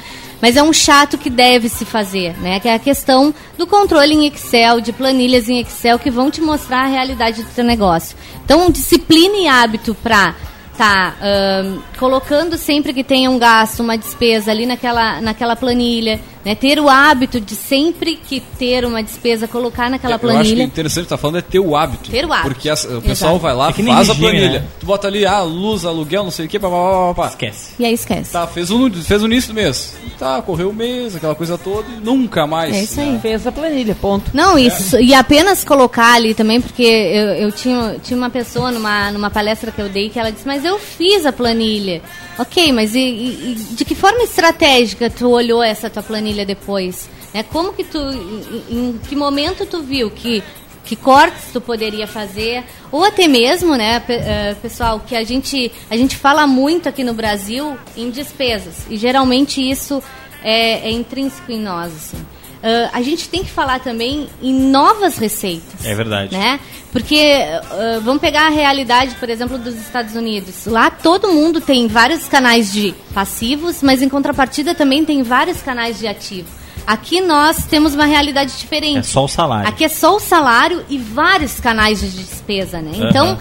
Mas é um chato que deve se fazer, né? Que é a questão do controle em Excel, de planilhas em Excel que vão te mostrar a realidade do teu negócio. Então, disciplina e hábito para tá ahn, colocando sempre que tenha um gasto, uma despesa ali naquela, naquela planilha, né? Ter o hábito de sempre que ter uma despesa colocar naquela Eu acho que o planilha. interessante que tá falando é ter o hábito. Ter o hábito. Porque as- o pessoal Exato. vai lá, É faz a regime, planilha. né? Tu bota ali, ah, luz, aluguel, não sei o que, papapá. Esquece. E aí esquece. Tá, fez o, fez o início do mês. Tá, correu o mês, aquela coisa toda e nunca mais. É isso aí. Fez a planilha, ponto. Não, isso, e apenas colocar ali também, porque eu, eu tinha, tinha uma pessoa numa, numa palestra que eu dei que ela disse, mas eu fiz a planilha. Ok, mas e, e- de que forma estratégica tu olhou essa tua planilha depois? É, como que tu, em, em que momento tu viu que, que cortes tu poderia fazer? Ou até mesmo, né, eh, pessoal, que a gente, a gente fala muito aqui no Brasil em despesas. E geralmente isso é, é intrínseco em nós, assim. Ah, a gente tem que falar também em novas receitas. É verdade. Né? Porque ah, vamos pegar a realidade, por exemplo, dos Estados Unidos. Lá todo mundo tem vários canais de passivos, mas em contrapartida também tem vários canais de ativo. Aqui nós temos uma realidade diferente. É só o salário. Aqui é só o salário e vários canais de despesa, né? Então, Aham.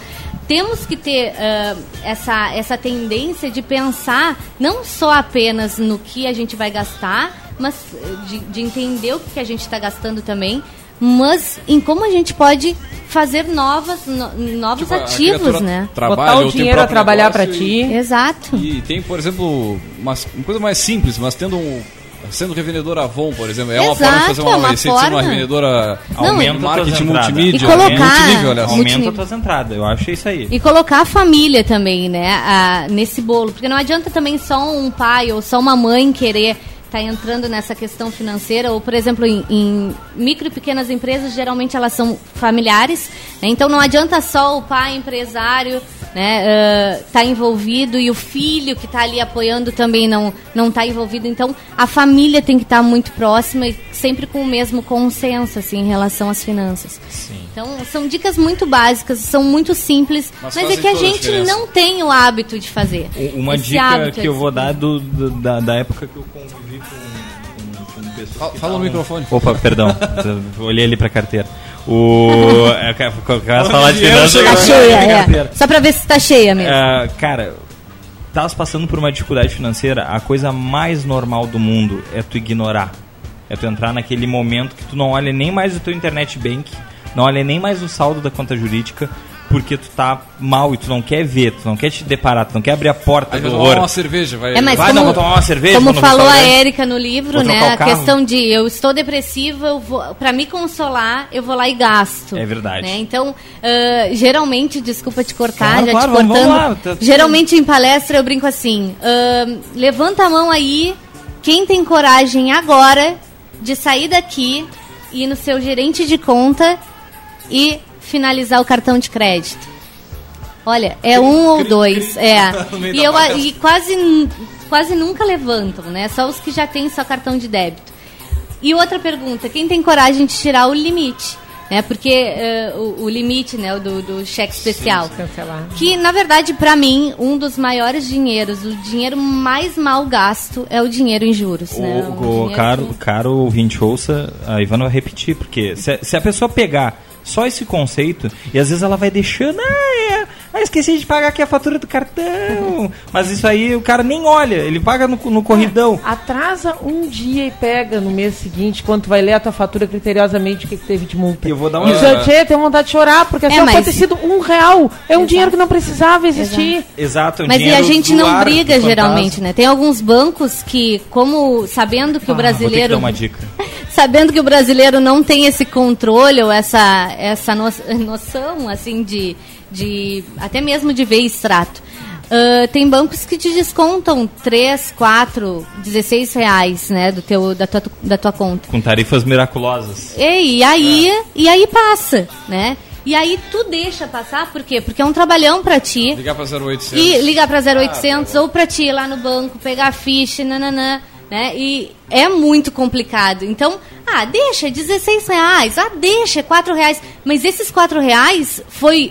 Temos que ter ah, essa, essa tendência de pensar não só apenas no que a gente vai gastar, mas de, de entender o que a gente está gastando também, mas em como a gente pode fazer novas, no- novos Tipo, ativos, né? Trabalha, Botar o dinheiro a trabalhar negócio ti. Exato. E, e tem, por exemplo, uma, uma coisa mais simples, mas tendo um. Sendo revendedor Avon, por exemplo, é uma Exato, forma de fazer é uma uma receita sendo uma revendedora Não, Aumenta de tuas marketing multimídia. E colocar- multinível, aliás. Aumenta as tuas entradas. Eu acho isso aí. E colocar a família também, né, a- nesse bolo. Porque não adianta também só um pai ou só uma mãe querer estar entrando nessa questão financeira. Ou, por exemplo, em, em micro e pequenas empresas, geralmente elas são familiares. né, Então não adianta só o pai empresário né, estar envolvido e o filho que está ali apoiando também não não está envolvido. Então a família tem que estar muito próxima e sempre com o mesmo consenso assim, em relação às finanças. Então são dicas muito básicas, são muito simples, Mas mas, é que a a gente diferença. não tem o hábito de fazer. Uma Esse dica que eu vou de- dar do, do- da, da época que eu convivi com pessoas. Fala- que fala no estavam- microfone. Opa, perdão. Olhei ali pra carteira. O. Falar de finanças. Tá cheia, é. Só pra ver se tá cheia mesmo. Ah, cara, estavas passando por uma dificuldade financeira, a coisa mais normal do mundo é tu ignorar. É tu entrar naquele momento que tu não olha nem mais o teu internet bank, não olha nem mais o saldo da conta jurídica, porque tu tá mal e tu não quer ver, tu não quer te deparar, tu não quer abrir a porta Aí do vai tomar horror. uma cerveja, vai. É, mas vai, como, não, vou tomar uma cerveja, como falou a Érica no livro, né? A questão de eu estou depressiva, eu vou, pra me consolar, eu vou lá e gasto. É verdade. né? Então, ah, geralmente, desculpa te cortar, Claro, já claro, te vamos- cortando. vamos lá, tá- geralmente em palestra eu brinco assim: ah, levanta a mão aí, quem tem coragem agora de sair daqui, ir no seu gerente de conta e finalizar o cartão de crédito. Olha, é um ou dois, é. E, eu, e quase, quase nunca levantam, né? Só os que já têm só cartão de débito. E outra pergunta, quem tem coragem de tirar o limite? Né? Porque eh, o, o limite né, o do, do cheque especial. Cancelar. Que, na verdade, para mim, um dos maiores dinheiros, o dinheiro mais mal gasto é o dinheiro em juros. né? O, o dinheiro caro, que- caro ouvinte ouça, a Ivana vai repetir, porque se, se a pessoa pegar só esse conceito, e às vezes ela vai deixando, ah, é, ah, esqueci de pagar aqui a fatura do cartão. Mas isso aí o cara nem olha, ele paga no, no corridão. Atrasa um dia e pega no mês seguinte, quando tu vai ler a tua fatura criteriosamente, o que, que teve de multa. E eu vou dar uma- Isso eu te, tenho vontade de chorar, porque assim, É, pode mas- ter sido um real. É um Exato. dinheiro que não precisava existir. Exato, é um Mas e a gente não briga geralmente, né? Tem alguns bancos que, como sabendo que o Ah, Vou ter que brasileiro dar uma dica. Sabendo que o brasileiro não tem esse controle ou essa, essa no- noção, assim, de, de até mesmo de ver extrato. Uh, tem bancos que te descontam 3, 4, 16 reais, né, do teu, da, tua, da tua conta. Com tarifas miraculosas. E, e aí, é. e aí passa, né? E aí tu deixa passar, por quê? Porque é um trabalhão pra ti. Ligar pra 0800. E ligar pra 0800 ah, ou pra ti ir lá no banco, pegar a ficha, nananã, né? E é muito complicado. Então, ah, deixa, 16 reais, ah, deixa, 4 reais. Mas esses 4 reais foi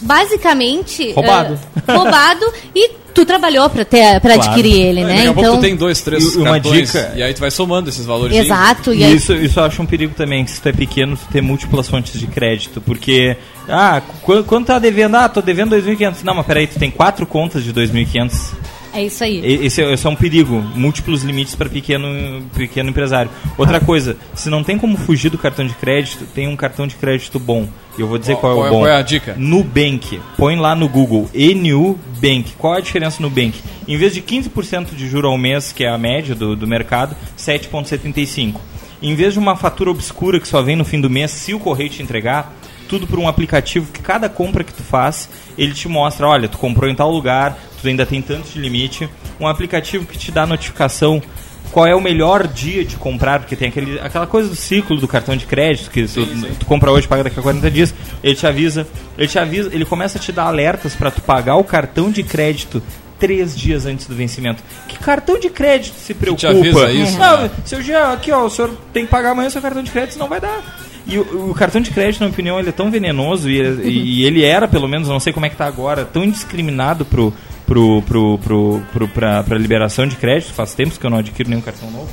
basicamente roubado, uh, roubado e tu trabalhou para ter para claro. adquirir ele, é, né? Daqui a então pouco tu tem dois, três uma dica e aí tu vai somando esses valores. Exato. E, aí... isso isso eu acho um perigo também, que se tu é pequeno, tu ter múltiplas fontes de crédito, porque ah, quanto tá devendo? Ah, tô devendo 2.500. Não, mas peraí, tu tem quatro contas de 2.500. É isso aí. Esse, é, esse é um perigo. Múltiplos limites para pequeno, pequeno empresário. Outra coisa, se não tem como fugir do cartão de crédito, tem um cartão de crédito bom. E eu vou dizer qual, qual é o bom. Qual é a dica? Nubank. Põe lá no Google. Nubank. Qual a diferença no Nubank? Em vez de 15% de juro ao mês, que é a média do, do mercado, 7,75%. Em vez de uma fatura obscura que só vem no fim do mês, se o correio te entregar, tudo por um aplicativo que cada compra que tu faz, ele te mostra, olha, tu comprou em tal lugar, tu ainda tem tanto de limite. Um aplicativo que te dá notificação qual é o melhor dia de comprar, porque tem aquele, aquela coisa do ciclo do cartão de crédito, que sim, tu, sim. tu, compra hoje, paga daqui a 40 dias, ele te avisa, ele te avisa, ele começa a te dar alertas para tu pagar o cartão de crédito três dias antes do vencimento. Que cartão de crédito se preocupa? Te avisa isso, não, né? se eu já, aqui ó, o senhor tem que pagar amanhã o seu cartão de crédito, não vai dar. E o, o, cartão de crédito, na minha opinião, ele é tão venenoso e, e, ele era, pelo menos, não sei como é que tá agora, tão indiscriminado pro, pro, pro, pro, pro, pra, pra liberação de crédito. Faz tempos que eu não adquiro nenhum cartão novo.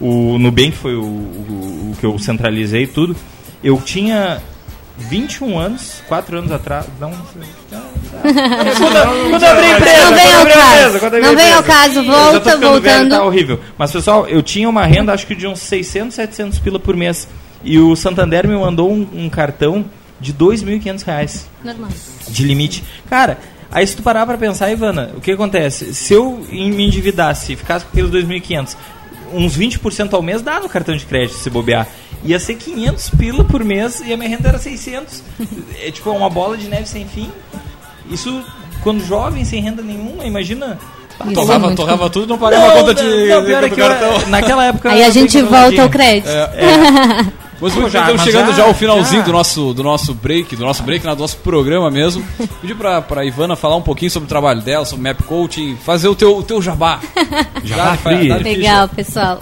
O Nubank foi o, o, o que eu centralizei tudo. Eu tinha 21 anos, 4 anos atrás. Não, quando, eu abri empresa, não vem ao caso. Não vem ao caso, volta, voltando. Velho, tá horrível. Mas pessoal, eu tinha uma renda acho que de uns 600, 700 pila por mês. E o Santander me mandou um, um cartão de 2.500 reais. Normal. De limite. Cara, aí se tu parar pra pensar, Ivana, o que acontece? Se eu me endividasse e ficasse com aqueles 2.500, uns 20% ao mês dá no cartão de crédito se bobear. Ia ser 500 pila por mês e a minha renda era 600. é tipo uma bola de neve sem fim. Isso, quando jovem, sem renda nenhuma, imagina... Ah, torrava, é torrava tudo não pagava a conta de, não, de, de cartão. Eu, naquela época... Aí a gente volta ao crédito. É. É. Mas muito já, estamos chegando já, já ao finalzinho já. do nosso, do nosso break, do nosso break, do nosso programa mesmo. Pedi pra, pra Ivana falar um pouquinho sobre o trabalho dela, sobre map coaching, fazer o teu, o teu jabá. jabá fria. Legal, pessoal.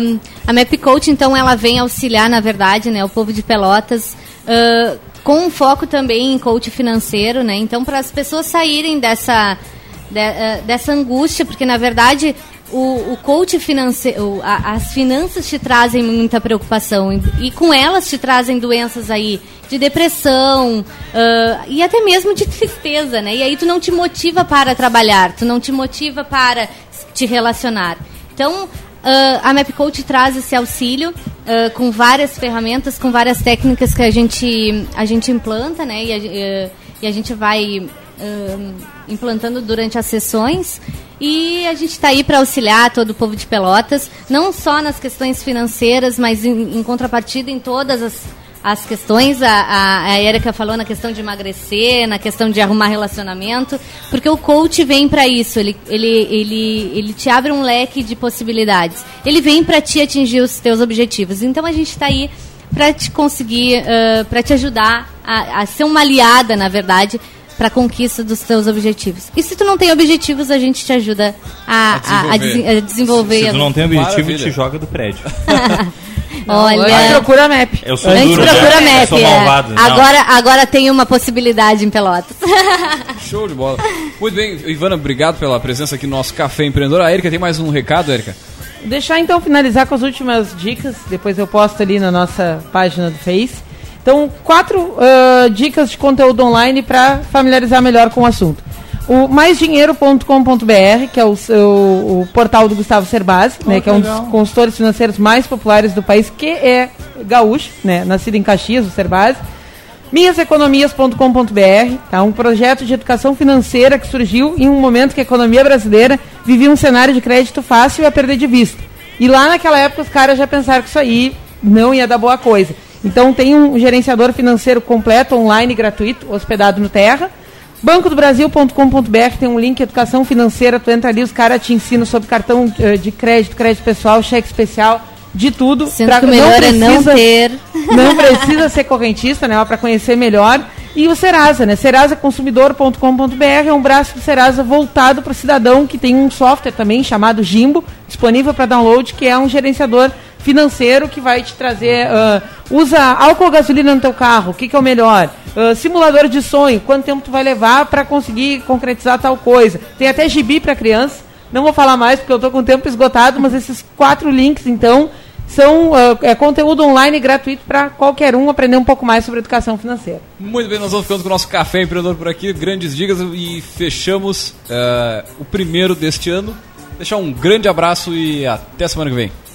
Um, a map coaching, então, ela vem auxiliar, na verdade, né, o povo de Pelotas. Uh, com um foco também em coach financeiro, né? Então, para as pessoas saírem dessa, de, uh, dessa angústia, porque na verdade o, o coach financeiro, as finanças te trazem muita preocupação e, e, com elas te trazem doenças aí de depressão uh, e até mesmo de tristeza, né? E aí tu não te motiva para trabalhar, tu não te motiva para te relacionar. Então, uh, a Map Coach traz esse auxílio uh, com várias ferramentas, com várias técnicas que a gente, a gente implanta, né? E a, e a gente vai implantando durante as sessões. E a gente está aí para auxiliar todo o povo de Pelotas, não só nas questões financeiras, mas em, em contrapartida em todas as, as questões. A, a, a Erika falou na questão de emagrecer, na questão de arrumar relacionamento, porque o coach vem para isso, ele, ele, ele, ele te abre um leque de possibilidades. Ele vem para te atingir os teus objetivos. Então a gente está aí para te conseguir, uh, para te ajudar a, a ser uma aliada, na verdade, para a conquista dos teus objetivos. E se tu não tem objetivos, a gente te ajuda a, a desenvolver. A, a, a desenvolver. Se tu não tem objetivo, Maravilha. te joga do prédio. Olha. Antes procura map. Eu sou Antes duro, procura né? map. sou malvado, é. agora, agora tem uma possibilidade em Pelotas. Show de bola. Muito bem, Ivana, obrigado pela presença aqui no nosso Café Empreendedor. A Erika tem mais um recado, Erika? Deixar então finalizar com as últimas dicas, depois eu posto ali na nossa página do Face. Então, quatro uh, dicas de conteúdo online para familiarizar melhor com o assunto. O maisdinheiro.com.br, que é o, o, o, portal do Gustavo Cerbasi, oh, né, que é um dos consultores financeiros mais populares do país, que é gaúcho, né, nascido em Caxias, o Cerbasi. Minhaseconomias.com.br, tá, um projeto de educação financeira que surgiu em um momento que a economia brasileira vivia um cenário de crédito fácil a perder de vista. E lá naquela época os caras já pensaram que isso aí não ia dar boa coisa. Então tem um gerenciador financeiro completo, online, gratuito, hospedado no Terra. bancodobrasil.com.br tem um link educação financeira, tu entra ali, os caras te ensinam sobre cartão eh, de crédito, crédito pessoal, cheque especial, de tudo. Sendo Pra- que o melhor é não ter. Não precisa ser correntista, né? Para conhecer melhor. E o Serasa, né? Serasaconsumidor.com.br é um braço do Serasa voltado para o cidadão que tem um software também chamado Jimbo, disponível para download, que é um gerenciador financeiro que vai te trazer. ah, usa álcool ou gasolina no teu carro, o que, que é o melhor? Ah, simulador de sonho, quanto tempo tu vai levar para conseguir concretizar tal coisa? Tem até gibi para criança. Não vou falar mais porque eu estou com o tempo esgotado, mas esses quatro links, então, são ah, é conteúdo online gratuito para qualquer um aprender um pouco mais sobre educação financeira. Muito bem, nós vamos ficando com o nosso café empreendedor por aqui, grandes dicas e fechamos eh, o primeiro deste ano. Deixar um grande abraço e até semana que vem.